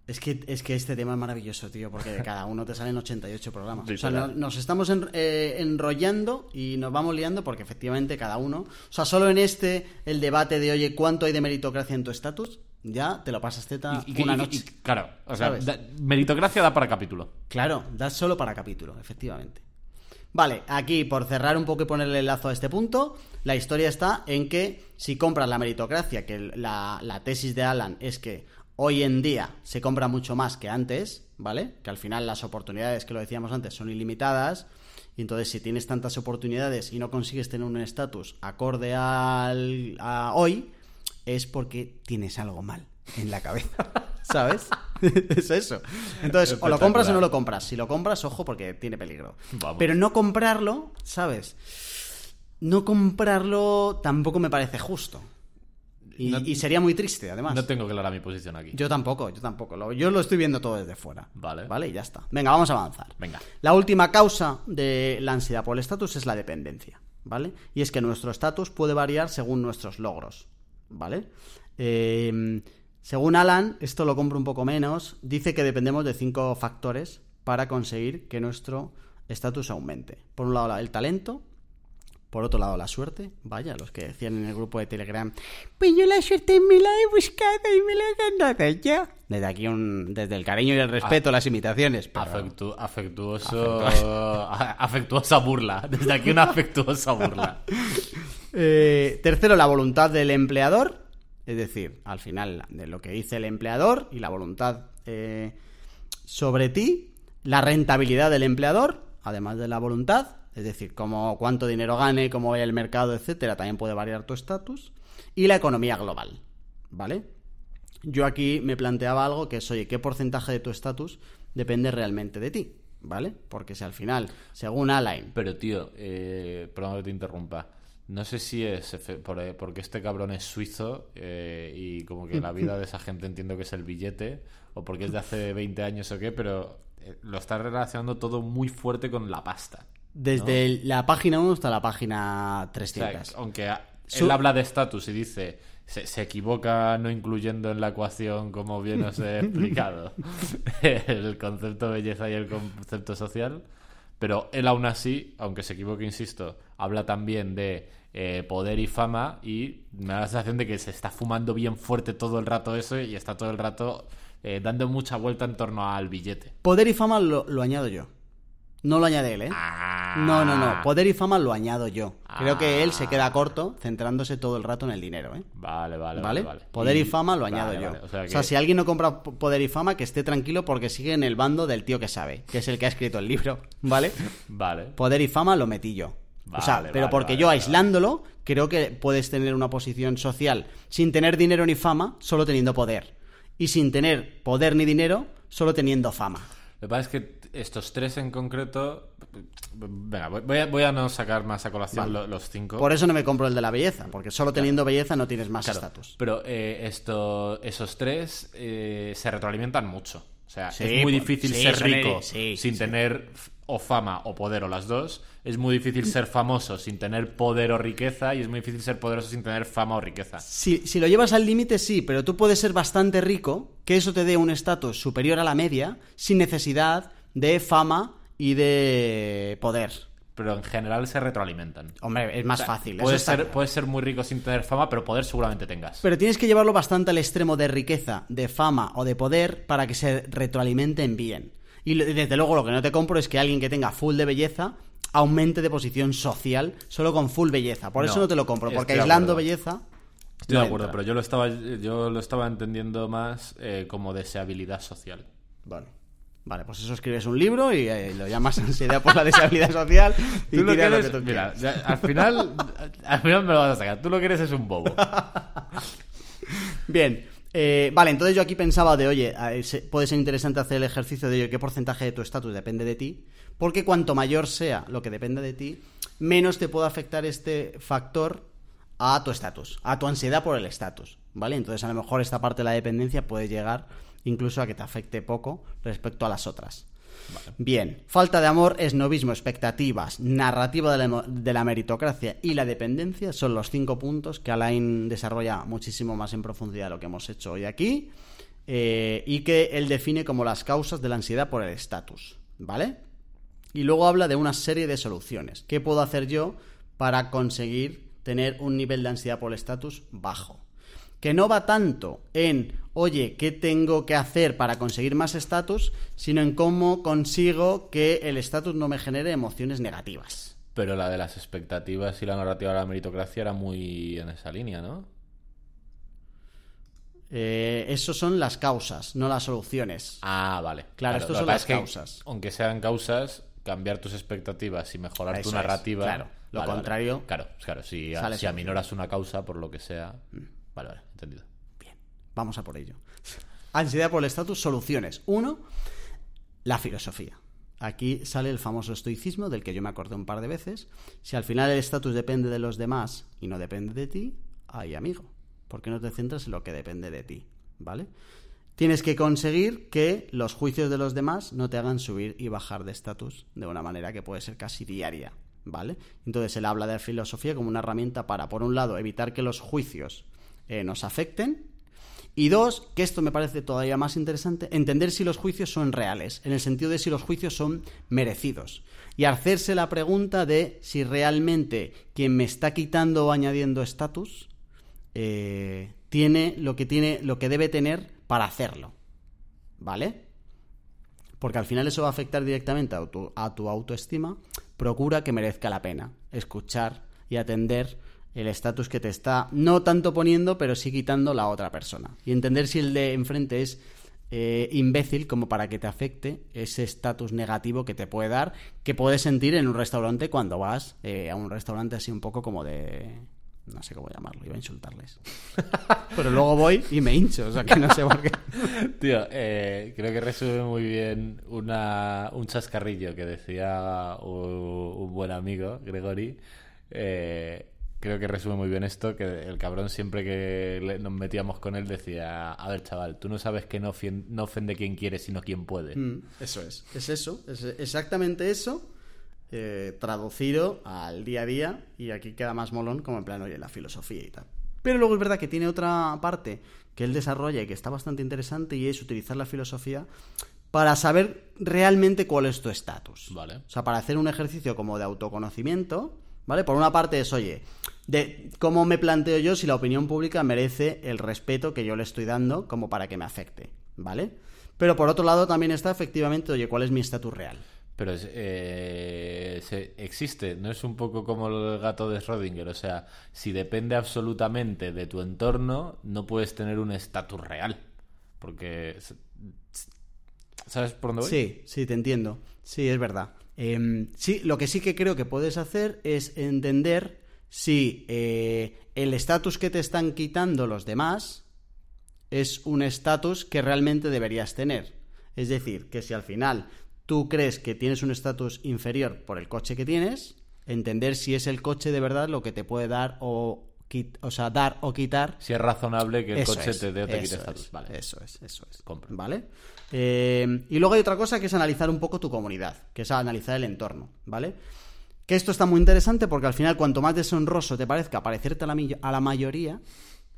Es que, es que este tema es maravilloso, tío, porque de cada uno te salen 88 programas. O sea, no- nos estamos en- eh, enrollando y nos vamos liando porque efectivamente cada uno... O sea, solo en este, el debate de, oye, ¿cuánto hay de meritocracia en tu estatus? Ya te lo pasas teta Y- y- una y- noche. claro, o sea, meritocracia da para capítulo. Claro, da solo para capítulo, efectivamente. Vale, aquí por cerrar un poco y ponerle el lazo a este punto, la historia está en que si compras la meritocracia, que la, la tesis de Alan es que hoy en día se compra mucho más que antes, ¿vale? Que al final las oportunidades, que lo decíamos antes, son ilimitadas. Y entonces si tienes tantas oportunidades y no consigues tener un estatus acorde al, a hoy, es porque tienes algo mal en la cabeza. ¿Sabes? es eso. Entonces, o lo compras o no lo compras. Si lo compras, ojo, porque tiene peligro. Vamos. Pero no comprarlo, ¿sabes? No comprarlo tampoco me parece justo. Y, No- y sería muy triste, además. No tengo clara mi posición aquí. Yo tampoco, yo tampoco. Lo- yo lo estoy viendo todo desde fuera. Vale. Vale, y ya está. Venga, vamos a avanzar. Venga. La última causa de la ansiedad por el estatus es la dependencia, ¿vale? Y es que nuestro estatus puede variar según nuestros logros, ¿vale? Eh, Según Alan, esto lo compro un poco menos, dice que dependemos de cinco factores para conseguir que nuestro estatus aumente. Por un lado, el talento, por otro lado, la suerte. Vaya, los que decían en el grupo de Telegram, pues yo la suerte me la he buscado y me la he ganado yo. Desde aquí, un, desde el cariño y el respeto, las imitaciones. pero- Afectu- afectuoso, afectuosa burla. Desde aquí una afectuosa burla. Eh, tercero, la voluntad del empleador. Es decir, al final, de lo que dice el empleador y la voluntad eh, sobre ti. La rentabilidad del empleador, además de la voluntad. Es decir, como cuánto dinero gane, cómo vaya el mercado, etcétera, también puede variar tu estatus. Y la economía global. ¿Vale? Yo aquí me planteaba algo que es, oye, ¿qué porcentaje de tu estatus depende realmente de ti? ¿Vale? Porque si al final, según Alain, Pero, tío, eh, perdón que te interrumpa. No sé si es eh, porque este cabrón es suizo eh, y como que la vida de esa gente entiendo que es el billete, o porque es de hace 20 años o qué, pero eh, lo está relacionando todo muy fuerte con la pasta. desde la página 1 hasta la página O sea, 300. aunque él habla de estatus y dice se, se equivoca no incluyendo en la ecuación, como bien os he explicado, el concepto belleza y el concepto social, pero él aún así, aunque se equivoque, insisto, habla también de eh, poder y fama y me da la sensación de que se está fumando bien fuerte todo el rato eso y está todo el rato eh, dando mucha vuelta en torno al billete. Poder y fama lo, lo añado yo. No lo añade él, ¿eh? Ah. No, no, no. Poder y fama lo añado yo. Creo que él se Ah. queda corto centrándose todo el rato en el dinero, ¿eh? Vale, vale, ¿Vale? vale. Poder y, fama lo añado vale, yo. vale. O sea, O sea, si alguien no compra poder y fama, que esté tranquilo porque sigue en el bando del tío que sabe, que es el que ha escrito el libro, ¿vale? Vale. Poder y fama lo metí yo. O sea, Vale, pero porque vale, yo aislándolo, creo que puedes tener una posición social sin tener dinero ni fama, solo teniendo poder. Y sin tener poder ni dinero, solo teniendo fama. Lo que pasa es que estos tres en concreto. Venga, voy- a, voy a no sacar más a colación Vale. los cinco. Por eso no me compro el de la belleza, porque solo teniendo belleza no tienes más Claro, estatus. Pero eh, esto, esos tres eh, se retroalimentan mucho. O sea, Sí, es muy pues, difícil sí, ser rico sí, sin sí. tener o fama o poder o las dos. Es muy difícil ser famoso sin tener poder o riqueza. Y es muy difícil ser poderoso sin tener fama o riqueza. Si, si lo llevas al límite, sí, pero tú puedes ser bastante rico, que eso te dé un estatus superior a la media, sin necesidad de fama y de poder. Pero en general se retroalimentan. Hombre, es más O sea, fácil. Puedes está ser, claro. puedes ser muy rico sin tener fama, pero poder seguramente tengas. Pero tienes que llevarlo bastante al extremo de riqueza, de fama o de poder para que se retroalimenten bien. Y desde luego lo que no te compro es que alguien que tenga full de belleza aumente de posición social solo con full belleza. Por eso No, no te lo compro, porque aislando belleza... Estoy no de acuerdo, entra. pero yo lo estaba, yo lo estaba entendiendo más eh, como deseabilidad social. Bueno. Vale, pues eso escribes un libro y eh, lo llamas ansiedad por la deshabilidad social y Tú lo que tiras lo que tú mira, ya, al final, al final me lo vas a sacar. Tú lo que eres es un bobo. Bien, eh, vale, entonces yo aquí pensaba de, oye, eh, puede ser interesante hacer el ejercicio de, oye, qué porcentaje de tu estatus depende de ti, porque cuanto mayor sea lo que depende de ti, menos te puede afectar este factor a tu estatus, a tu ansiedad por el estatus, ¿vale? Entonces a lo mejor esta parte de la dependencia puede llegar incluso a que te afecte poco respecto a las otras. Bien, falta de amor, esnovismo, expectativas, narrativa de la, emo- de la meritocracia y la dependencia son los cinco puntos que Alain desarrolla muchísimo más en profundidad de lo que hemos hecho hoy aquí eh, y que él define como las causas de la ansiedad por el estatus, ¿vale? Y luego habla de una serie de soluciones. ¿Qué puedo hacer yo para conseguir tener un nivel de ansiedad por el estatus bajo? Que no va tanto en, oye, ¿qué tengo que hacer para conseguir más estatus? Sino en cómo consigo que el estatus no me genere emociones negativas. Pero la de las expectativas y la narrativa de la meritocracia era muy en esa línea, ¿no? Eh, eso son las causas, no las soluciones. Ah, vale. Claro, estos lo son las es que, causas. aunque sean causas, cambiar tus expectativas y mejorar Eso tu es, narrativa. claro. Lo Vale, vale. contrario, Claro, claro. Si, si aminoras una causa por lo que sea. Mm. Vale, vale, entendido. Vamos a por ello. Ansiedad por el estatus, soluciones. Uno, la filosofía. Aquí sale el famoso estoicismo del que yo me acordé un par de veces. Si al final el estatus depende de los demás y no depende de ti, ay amigo, ¿por qué no te centras en lo que depende de ti? ¿Vale? Tienes que conseguir que los juicios de los demás no te hagan subir y bajar de estatus de una manera que puede ser casi diaria, ¿vale? Entonces él habla de la filosofía como una herramienta para, por un lado, evitar que los juicios eh, nos afecten Y dos, que esto me parece todavía más interesante, entender si los juicios son reales, en el sentido de si los juicios son merecidos. Y hacerse la pregunta de si realmente quien me está quitando o añadiendo estatus eh, tiene lo que tiene, lo que debe tener para hacerlo. ¿Vale? Porque al final eso va a afectar directamente a tu, a tu autoestima. Procura que merezca la pena escuchar y atender el estatus que te está no tanto poniendo, pero sí quitando la otra persona. Y entender si el de enfrente es eh, imbécil como para que te afecte ese estatus negativo que te puede dar, que puedes sentir en un restaurante cuando vas eh, a un restaurante así un poco como de... No sé cómo llamarlo, iba a insultarles. Pero luego voy y me hincho, o sea que no sé por qué. Tío, eh, creo que resume muy bien una, un chascarrillo que decía un, un buen amigo, Gregory. Eh, creo que resume muy bien esto, que el cabrón siempre que le- nos metíamos con él decía, a ver chaval, tú no sabes que no, ofien- no ofende quien quiere, sino quien puede. Mm, eso es, es eso, es exactamente eso, eh, traducido al día a día y aquí queda más molón como en plan, oye, la filosofía y tal. Pero luego es verdad que tiene otra parte que él desarrolla y que está bastante interesante y es utilizar la filosofía para saber realmente cuál es tu estatus. Vale. O sea, para hacer un ejercicio como de autoconocimiento, ¿vale? Por una parte es, oye, de cómo me planteo yo si la opinión pública merece el respeto que yo le estoy dando como para que me afecte, ¿vale? Pero por otro lado también está efectivamente, oye, ¿cuál es mi estatus real? Pero eh, se- existe, no es un poco como el gato de Schrödinger, o sea, si depende absolutamente de tu entorno, no puedes tener un estatus real, porque... ¿Sabes por dónde voy? Sí, sí, te entiendo. Sí, es verdad. Em, sí, lo que sí que creo que puedes hacer es entender si eh, el estatus que te están quitando los demás es un estatus que realmente deberías tener. Es decir, que si al final tú crees que tienes un estatus inferior por el coche que tienes, entender si es el coche de verdad lo que te puede dar o, o sea, dar o quitar Si es razonable que el eso coche es, te dé o te quite es, estatus. Vale. Eso es, eso es. Compro. ¿Vale? Eh, y luego hay otra cosa que es analizar un poco tu comunidad, que es analizar el entorno, ¿vale? Que esto está muy interesante porque al final, cuanto más deshonroso te parezca parecerte a la, a la mayoría,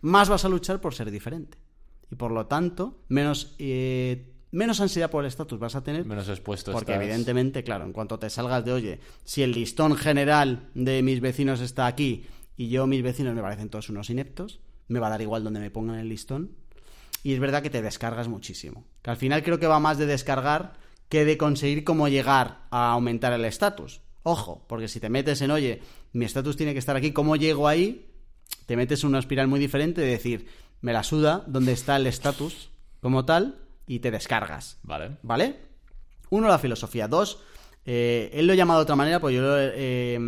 más vas a luchar por ser diferente. Y por lo tanto, menos, eh, menos ansiedad por el estatus vas a tener. Menos expuesto Porque estás. evidentemente, claro, en cuanto te salgas de, oye, si el listón general de mis vecinos está aquí y yo, mis vecinos me parecen todos unos ineptos, me va a dar igual donde me pongan el listón. Y es verdad que te descargas muchísimo. Que al final creo que va más de descargar que de conseguir cómo llegar a aumentar el estatus. Ojo, porque si te metes en, oye, mi estatus tiene que estar aquí, ¿cómo llego ahí? Te metes en una espiral muy diferente de decir, me la suda dónde está el estatus como tal y te descargas. Vale. ¿Vale? Uno, la filosofía. Dos, eh, él lo he llamado de otra manera, pues yo lo, he- eh,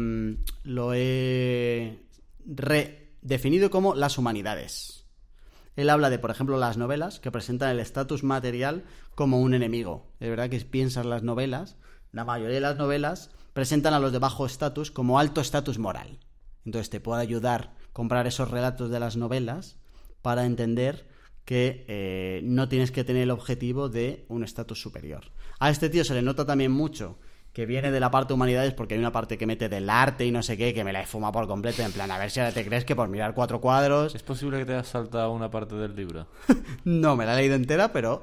lo he redefinido como las humanidades. Él habla de, por ejemplo, las novelas que presentan el estatus material como un enemigo. Es verdad que piensas las novelas, la mayoría de las novelas presentan a los de bajo estatus como alto estatus moral. Entonces te puede ayudar comprar esos relatos de las novelas para entender que eh, no tienes que tener el objetivo de un estatus superior. A este tío se le nota también mucho que viene de la parte de humanidades porque hay una parte que mete del arte y no sé qué, que me la he fumado por completo, en plan, a ver si ahora te crees que por mirar cuatro cuadros... ¿Es posible que te hayas saltado una parte del libro? No me la he leído entera, pero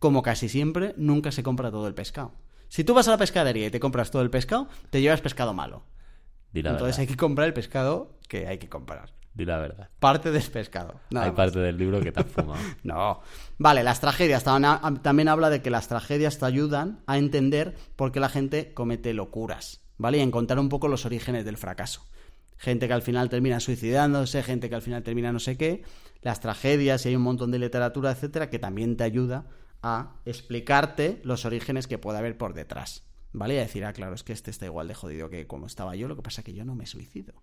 como casi siempre, nunca se compra todo el pescado. Si tú vas a la pescadería y te compras todo el pescado, te llevas pescado malo. Di la Entonces hay que comprar el pescado que hay que comprar. Di la verdad. Parte del pescado. Hay más. parte del libro que te has fumado. No. Vale, las tragedias. También, también habla de que las tragedias te ayudan a entender por qué la gente comete locuras, ¿vale? Y a encontrar un poco los orígenes del fracaso. Gente que al final termina suicidándose, gente que al final termina no sé qué. Las tragedias y hay un montón de literatura, etcétera, que también te ayuda a explicarte los orígenes que puede haber por detrás. ¿Vale? Y a decir, ah, claro, es que este está igual de jodido que como estaba yo, lo que pasa es que yo no me suicido.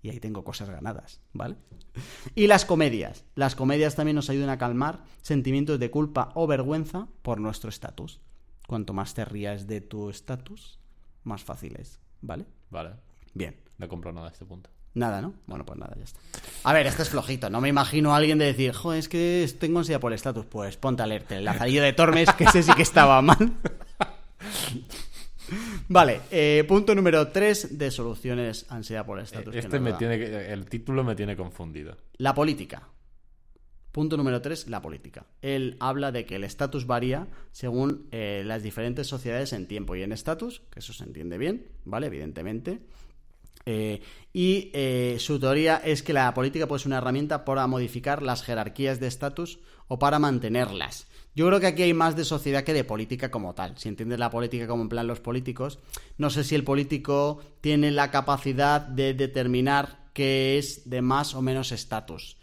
Y ahí tengo cosas ganadas, ¿vale? Y las comedias. Las comedias también nos ayudan a calmar sentimientos de culpa o vergüenza por nuestro estatus. Cuanto más te rías de tu estatus, más fácil es, ¿vale? Vale. Bien. No compro nada a este punto. Nada, ¿no? Bueno, pues nada, ya está. A ver, este es flojito. No me imagino a alguien de decir, joder, es que tengo ansiedad por el estatus. Pues ponte a leerte el Lazarillo de Tormes, que ese sí que estaba mal. Vale, eh, punto número 3 de soluciones ansiedad por el estatus. Este me da. tiene que- el título me tiene confundido. La política. Punto número tres, la política. Él habla de que el estatus varía según eh, las diferentes sociedades en tiempo y en estatus, que eso se entiende bien, ¿vale? Evidentemente. Eh, y eh, su teoría es que la política puede ser una herramienta para modificar las jerarquías de estatus o para mantenerlas. Yo creo que aquí hay más de sociedad que de política como tal. Si entiendes la política como en plan los políticos, no sé si el político tiene la capacidad de determinar qué es de más o menos estatus.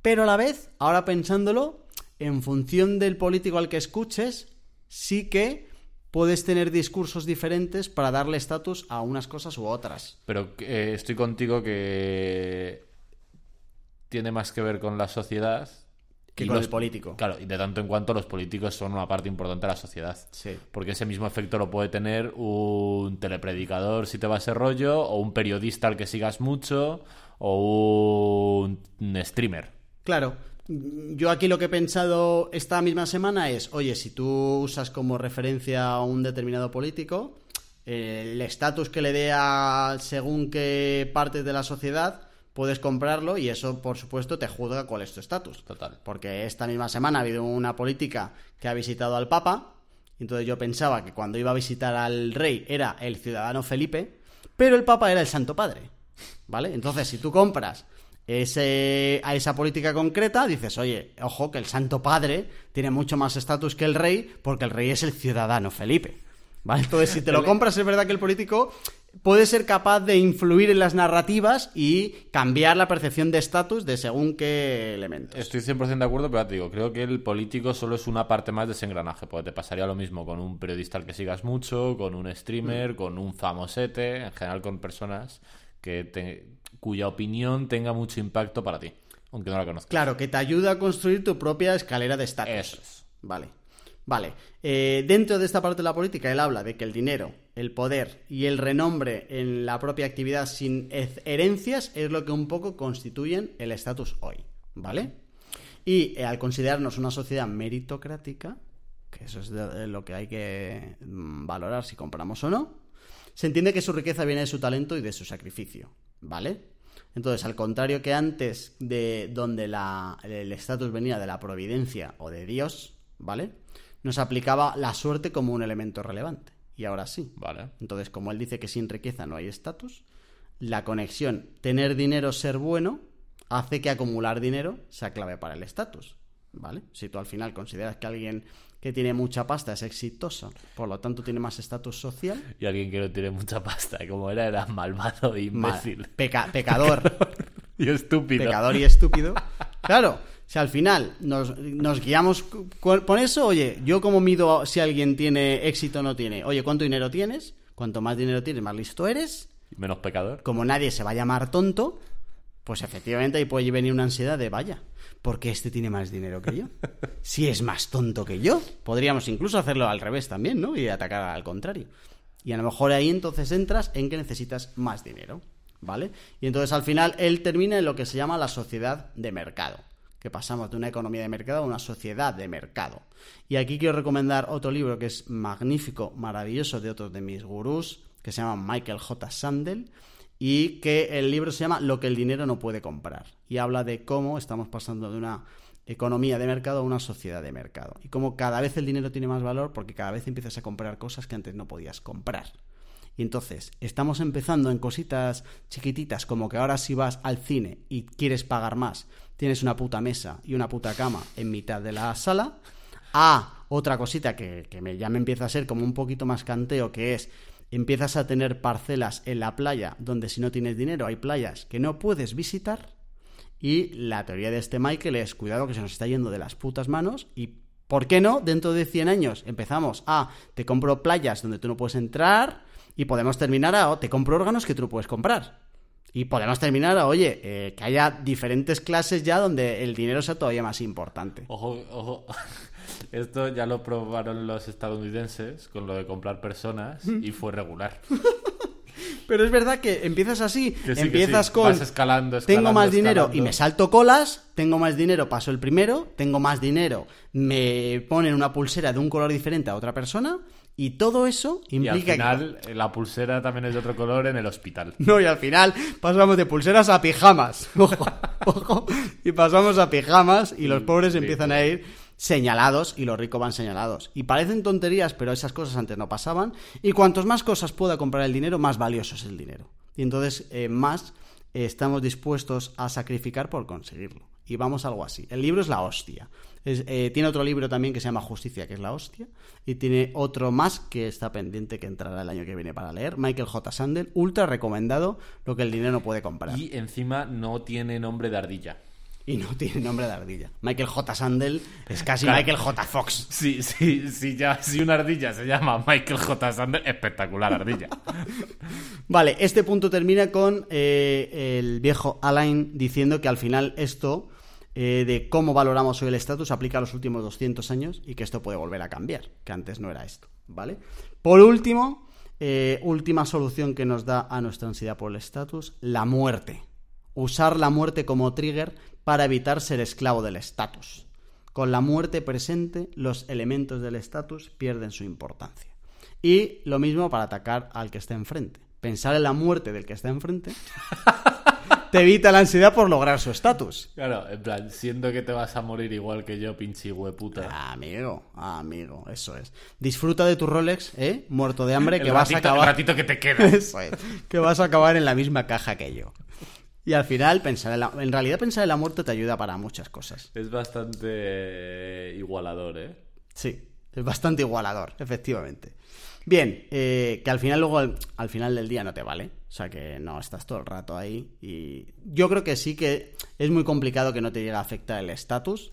Pero a la vez, ahora pensándolo, en función del político al que escuches, sí que puedes tener discursos diferentes para darle estatus a unas cosas u otras. Pero eh, estoy contigo que tiene más que ver con la sociedad Que y con los- el político. Claro, y de tanto en cuanto los políticos son una parte importante de la sociedad. Sí. Porque ese mismo efecto lo puede tener un telepredicador si te va ese rollo, o un periodista al que sigas mucho, o un, un streamer. Claro. Yo aquí lo que he pensado esta misma semana es, oye, si tú usas como referencia a un determinado político, eh, el estatus que le dé a según qué partes de la sociedad, puedes comprarlo y eso, por supuesto, te juzga cuál es tu estatus. Total. Porque esta misma semana ha habido una política que ha visitado al Papa, y entonces yo pensaba que cuando iba a visitar al rey era el ciudadano Felipe, pero el Papa era el Santo Padre. ¿Vale? Entonces, si tú compras ese, a esa política concreta, dices, oye, ojo, que el Santo Padre tiene mucho más estatus que el rey, porque el rey es el ciudadano Felipe. ¿Vale? Entonces, si te lo compras, es verdad que el político puede ser capaz de influir en las narrativas y cambiar la percepción de estatus de según qué elementos. Estoy 100% de acuerdo, pero te digo, creo que el político solo es una parte más de ese engranaje. Porque te pasaría lo mismo con un periodista al que sigas mucho, con un streamer, con un famosete, en general con personas que te- cuya opinión tenga mucho impacto para ti, aunque no la conozcas. Claro, que te ayuda a construir tu propia escalera de estatus. Eso es. Vale. Vale. Eh, dentro de esta parte de la política, él habla de que el dinero, el poder y el renombre en la propia actividad sin herencias es lo que un poco constituyen el estatus hoy. ¿Vale? Y eh, al considerarnos una sociedad meritocrática, que eso es de- de lo que hay que mm, valorar si compramos o no, se entiende que su riqueza viene de su talento y de su sacrificio, ¿vale? Entonces, al contrario que antes de donde la- el estatus venía de la providencia o de Dios, ¿vale? Nos aplicaba la suerte como un elemento relevante. Y ahora sí. Vale. Entonces, como él dice que sin riqueza no hay estatus, la conexión tener dinero, ser bueno, hace que acumular dinero sea clave para el estatus. ¿Vale? Si tú al final consideras que alguien que tiene mucha pasta es exitoso, por lo tanto tiene más estatus social, Y alguien que no tiene mucha pasta, como era, era malvado e imbécil. peca- pecador, Y estúpido. pecador y estúpido. Claro, si al final nos, nos guiamos por eso, oye, yo como mido si alguien tiene éxito o no tiene. Oye, ¿cuánto dinero tienes? Cuanto más dinero tienes, más listo eres. Menos pecador. Como nadie se va a llamar tonto, pues efectivamente ahí puede venir una ansiedad de vaya, porque este tiene más dinero que yo. Si es más tonto que yo, podríamos incluso hacerlo al revés también, ¿no? Y atacar al contrario. Y a lo mejor ahí entonces entras en que necesitas más dinero, ¿vale? Y entonces al final él termina en lo que se llama la sociedad de mercado, que pasamos de una economía de mercado a una sociedad de mercado. Y aquí quiero recomendar otro libro que es magnífico, maravilloso, de otro de mis gurús, que se llama Michael J. Sandel, y que el libro se llama Lo que el dinero no puede comprar. Y habla de cómo estamos pasando de una economía de mercado a una sociedad de mercado. Y cómo cada vez el dinero tiene más valor porque cada vez empiezas a comprar cosas que antes no podías comprar. Y entonces, estamos empezando en cositas chiquititas, como que ahora si vas al cine y quieres pagar más, tienes una puta mesa y una puta cama en mitad de la sala, a otra cosita que, que me, ya me empieza a ser como un poquito más canteo, que es empiezas a tener parcelas en la playa donde si no tienes dinero hay playas que no puedes visitar y la teoría de este Michael es cuidado que se nos está yendo de las putas manos y ¿por qué no? Dentro de 100 años empezamos a te compro playas donde tú no puedes entrar y podemos terminar a "Oh, te compro órganos que tú no puedes comprar. Y podemos terminar a, oye, eh, que haya diferentes clases ya donde el dinero sea todavía más importante. Ojo, ojo. Esto ya lo probaron los estadounidenses con lo de comprar personas y fue regular. Pero es verdad que empiezas así, Que sí, que empiezas sí. con Vas escalando, tengo escalando, más dinero y me salto colas, tengo más dinero, paso el primero, tengo más dinero, me ponen una pulsera de un color diferente a otra persona Y todo eso Y al implica que- final eh, la pulsera también es de otro color en el hospital. No, y al final pasamos de pulseras a pijamas. Ojo, ojo. Y pasamos a pijamas y los pobres sí, empiezan a ir señalados y los ricos van señalados. Y parecen tonterías, pero esas cosas antes no pasaban. Y cuantos más cosas pueda comprar el dinero, más valioso es el dinero. Y entonces eh, más eh, estamos dispuestos a sacrificar por conseguirlo. Y vamos algo así. El libro es la hostia. Eh, tiene otro libro también que se llama Justicia, que es la hostia. Y tiene otro más que está pendiente que entrará el año que viene para leer. Michael J. Sandel, ultra recomendado, lo que el dinero no puede comprar. Y encima no tiene nombre de ardilla. Y no tiene nombre de ardilla. Michael J. Sandel es casi Claro. Michael J. Fox. Sí, sí, sí, ya, si una ardilla se llama Michael J. Sanders, espectacular ardilla. Vale, este punto termina con eh, el viejo Alain diciendo que al final esto eh, de cómo valoramos hoy el estatus aplica a los últimos 200 años y que esto puede volver a cambiar, que antes no era esto, ¿vale? Por último, eh, última solución que nos da a nuestra ansiedad por el estatus, la muerte. Usar la muerte como trigger para evitar ser esclavo del estatus. Con la muerte presente, los elementos del estatus pierden su importancia. Y lo mismo para atacar al que está enfrente. Pensar en la muerte del que está enfrente te evita la ansiedad por lograr su estatus. Claro, en plan, siendo que te vas a morir igual que yo, pinche hueputa. Ah, Amigo, amigo, eso es. Disfruta de tu Rolex, ¿eh? Muerto de hambre, El que vas a ratito- el acabar. ratito que te queda. Eso es, que vas a acabar en la misma caja que yo. Y al final, pensar en, la... en realidad, pensar en la muerte te ayuda para muchas cosas. Es bastante igualador, ¿eh? Sí, es bastante igualador, efectivamente. Bien, eh, que al final luego al, al final del día no te vale. O sea que no estás todo el rato ahí. Y yo creo que sí que es muy complicado que no te llegue a afectar el estatus.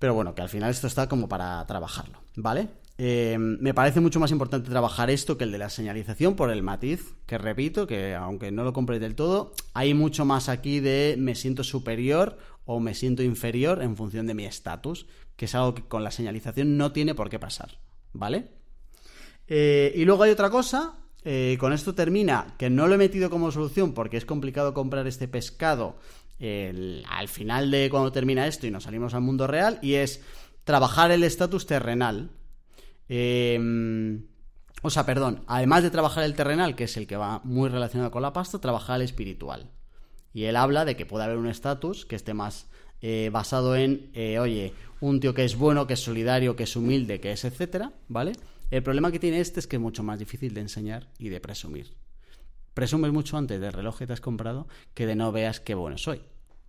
Pero bueno, que al final esto está como para trabajarlo, ¿vale? Eh, me parece mucho más importante trabajar esto que el de la señalización por el matiz, que repito, que aunque no lo compres del todo, hay mucho más aquí de me siento superior o me siento inferior en función de mi estatus, que es algo que con la señalización no tiene por qué pasar, ¿vale? Eh, y luego hay otra cosa, eh, con esto termina, que no lo he metido como solución porque es complicado comprar este pescado al final de cuando termina esto y nos salimos al mundo real, y es trabajar el estatus terrenal. Eh, o sea, perdón, además de trabajar el terrenal, que es el que va muy relacionado con la pasta, trabajar el espiritual. Y él habla de que puede haber un estatus que esté más eh, basado en, eh, oye, un tío que es bueno, que es solidario, que es humilde, que es etcétera, ¿vale? El problema que tiene este es que es mucho más difícil de enseñar y de presumir. Presumes mucho antes del reloj que te has comprado que de no veas qué bueno soy,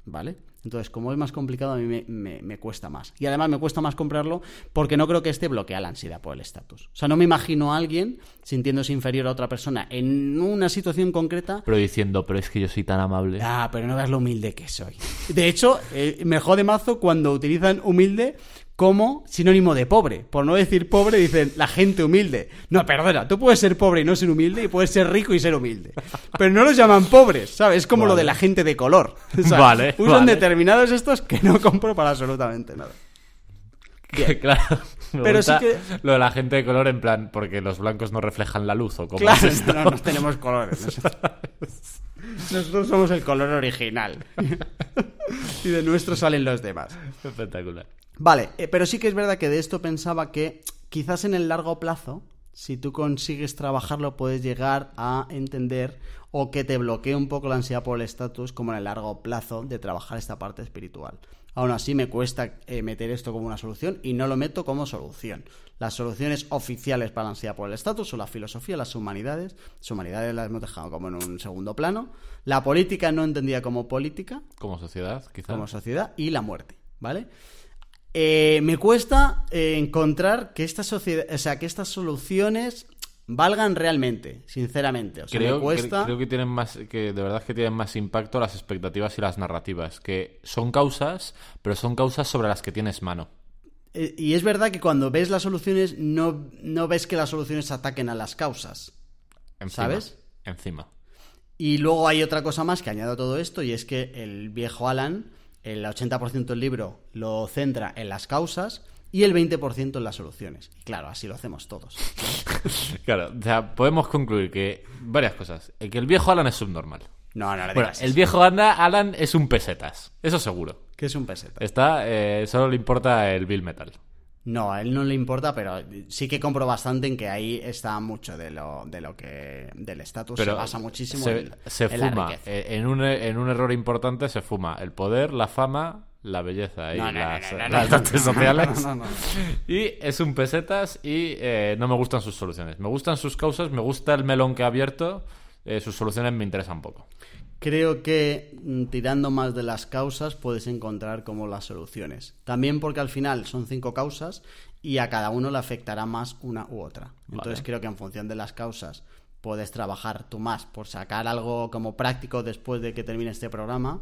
¿vale? Entonces, como es más complicado, a mí me, me- me cuesta más. Y además me cuesta más comprarlo porque no creo que este bloquea la ansiedad por el estatus. O sea, no me imagino a alguien sintiéndose inferior a otra persona en una situación concreta Pero diciendo, pero es que yo soy tan amable. Ah, pero no veas lo humilde que soy. De hecho, eh, me jode mazo cuando utilizan humilde como sinónimo de pobre. Por no decir pobre, dicen la gente humilde. No, perdona, tú puedes ser pobre y no ser humilde y puedes ser rico y ser humilde. Pero no los llaman pobres, ¿sabes? Es como lo de la gente de color. Vale, Usan vale. determinados estos que no compro para absolutamente nada. Claro. Me Pero sí que- Lo de la gente de color, en plan, porque los blancos no reflejan la luz o como Claro, es no, no tenemos colores. Nosotros, nosotros somos el color original. y de nuestro salen los demás. Espectacular. Vale, eh, pero sí que es verdad que de esto pensaba que quizás en el largo plazo, si tú consigues trabajarlo, puedes llegar a entender o que te bloquee un poco la ansiedad por el estatus, como en el largo plazo de trabajar esta parte espiritual. Aún así, me cuesta eh, meter esto como una solución y no lo meto como solución. Las soluciones oficiales para la ansiedad por el estatus son la filosofía, las humanidades. Las humanidades las hemos dejado como en un segundo plano. La política no entendida como política, Como sociedad, quizás. como sociedad y la muerte, ¿vale? Eh, me cuesta eh, encontrar que estas sociedad, o sea, que estas soluciones valgan realmente, sinceramente. O sea, Creo, me cuesta. cre- creo que tienen más, que de verdad que tienen más impacto las expectativas y las narrativas, que son causas, pero son causas sobre las que tienes mano. Eh, y es verdad que cuando ves las soluciones, no, no ves que las soluciones ataquen a las causas. Encima, ¿Sabes? Encima. Y luego hay otra cosa más que añado a todo esto, y es que el viejo Alan, el 80% del libro lo centra en las causas y el 20% en las soluciones. Y claro, así lo hacemos todos. Claro, o sea, podemos concluir que varias cosas. El que el viejo Alan es subnormal. No, no le Bueno, digas el viejo Anda- Alan es un pesetas. Eso seguro. que es un peseta. Está, eh, solo le importa el Bill Metal. No, a él no le importa, pero sí que compro bastante en que ahí está mucho de lo, de lo que del estatus se basa muchísimo se, en, se en fuma. eh, En un, en un error importante se fuma el poder, la fama, la belleza y las, no, sociales. Y es un pesetas y eh, no me gustan sus soluciones. Me gustan sus causas, me gusta el melón que ha abierto. eh, sus soluciones me interesan poco. Creo que mm, tirando más de las causas puedes encontrar como las soluciones. También porque al final son cinco causas y a cada uno le afectará más una u otra. Entonces Vale. creo que en función de las causas puedes trabajar tú más por sacar algo como práctico después de que termine este programa.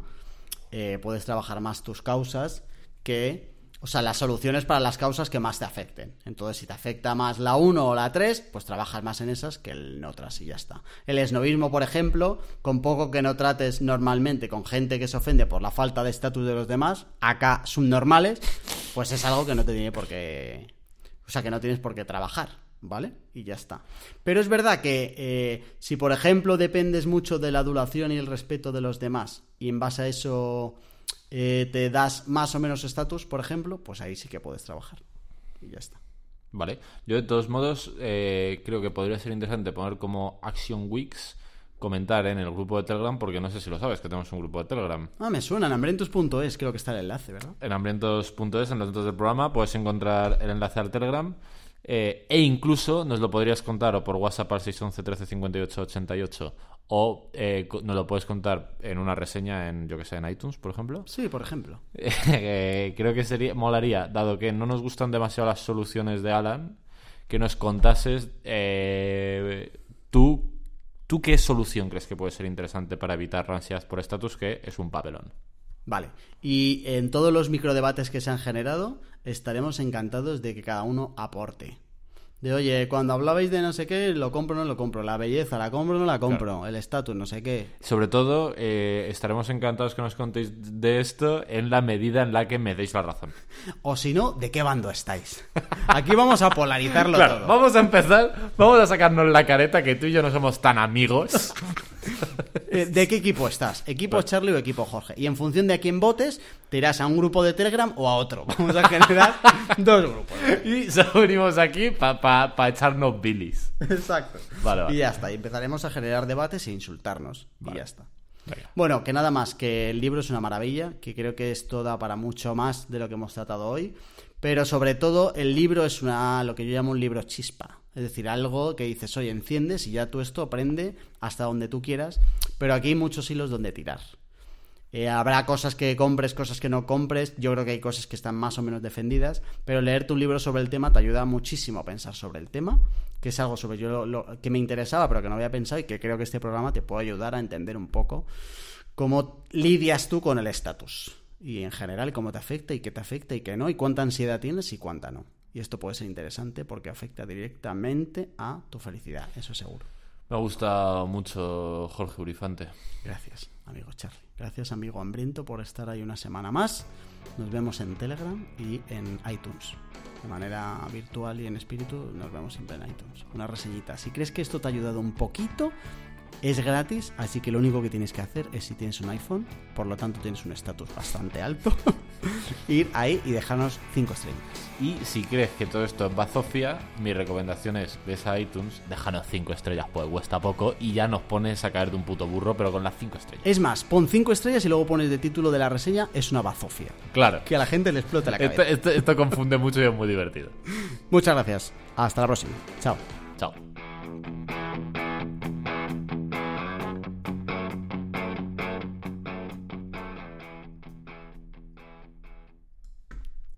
Eh, puedes trabajar más tus causas que... O sea, las soluciones para las causas que más te afecten. Entonces, si te afecta más la 1 o la 3, pues trabajas más en esas que en otras y ya está. El esnovismo, por ejemplo, con poco que no trates normalmente con gente que se ofende por la falta de estatus de los demás, acá subnormales, pues es algo que no te tiene por qué... O sea, que no tienes por qué trabajar, ¿vale? Y ya está. Pero es verdad que eh, si, por ejemplo, dependes mucho de la adulación y el respeto de los demás y en base a eso eh, te das más o menos estatus, por ejemplo, pues ahí sí que puedes trabajar. Y ya está. Vale. Yo, de todos modos, eh, creo que podría ser interesante poner como Action Weeks comentar en el grupo de Telegram, porque no sé si lo sabes, que tenemos un grupo de Telegram. Ah, me suena, en hambrientos.es creo que está el enlace, ¿verdad? En hambrientos.es, en los datos del programa, puedes encontrar el enlace al Telegram. Eh, e incluso nos lo podrías contar o por WhatsApp al 611 13 58 88 o eh, nos lo puedes contar en una reseña en, yo que sé, en iTunes, por ejemplo. Sí, por ejemplo. Eh, creo que sería molaría, dado que no nos gustan demasiado las soluciones de Alan, que nos contases eh, tú, tú qué solución crees que puede ser interesante para evitar la ansiedad por estatus, que es un papelón. Vale. Y en todos los microdebates que se han generado, estaremos encantados de que cada uno aporte. De oye, cuando hablabais de no sé qué, lo compro o no lo compro. La belleza, la compro o no la compro. El estatus, no sé qué. Sobre todo, eh, estaremos encantados que nos contéis de esto en la medida en la que me deis la razón. O si no, ¿de qué bando estáis? Aquí vamos a polarizarlo Claro, todo. vamos a empezar, vamos a sacarnos la careta que tú y yo no somos tan amigos. Eh, ¿De qué equipo estás? ¿Equipo Charlie o equipo Jorge? Y en función de a quién votes, te irás a un grupo de Telegram o a otro. Vamos a generar dos grupos. y solo venimos aquí para echarnos bilis. Exacto. Vale, vale. Y ya está. Y empezaremos a generar debates e insultarnos. Y ya está. Venga. Bueno, que nada más, que el libro es una maravilla, que creo que esto da para mucho más de lo que hemos tratado hoy, pero sobre todo el libro es una lo que yo llamo un libro chispa, es decir, algo que dices, oye, enciendes y ya tú esto aprende hasta donde tú quieras, pero aquí hay muchos hilos donde tirar. Eh, habrá cosas que compres, cosas que no compres. Yo creo que hay cosas que están más o menos defendidas. Pero leerte un libro sobre el tema te ayuda muchísimo a pensar sobre el tema, que es algo sobre yo lo- que me interesaba, pero que no había pensado y que creo que este programa te puede ayudar a entender un poco cómo lidias tú con el estatus. Y en general, cómo te afecta y qué te afecta y qué no, y cuánta ansiedad tienes y cuánta no. Y esto puede ser interesante porque afecta directamente a tu felicidad, eso seguro. Me gusta mucho Jorge Urifante. Gracias, amigo Charlie. Gracias, amigo Hambriento, por estar ahí una semana más. Nos vemos en Telegram y en iTunes. De manera virtual y en espíritu, nos vemos siempre en iTunes. Una reseñita. Si crees que esto te ha ayudado un poquito, es gratis, así que lo único que tienes que hacer es si tienes un iPhone, por lo tanto tienes un estatus bastante alto, ir ahí y dejarnos 5 estrellas. Y si crees que todo esto es bazofia, mi recomendación es ves a iTunes, déjanos 5 estrellas, pues cuesta poco, y ya nos pones a caer de un puto burro, pero con las 5 estrellas. Es más, pon 5 estrellas y luego pones de título de la reseña, es una bazofia. Claro. Que a la gente le explota la Esto, cabeza. esto- esto confunde mucho y es muy divertido. Muchas gracias. Hasta la próxima. Chao. Chao.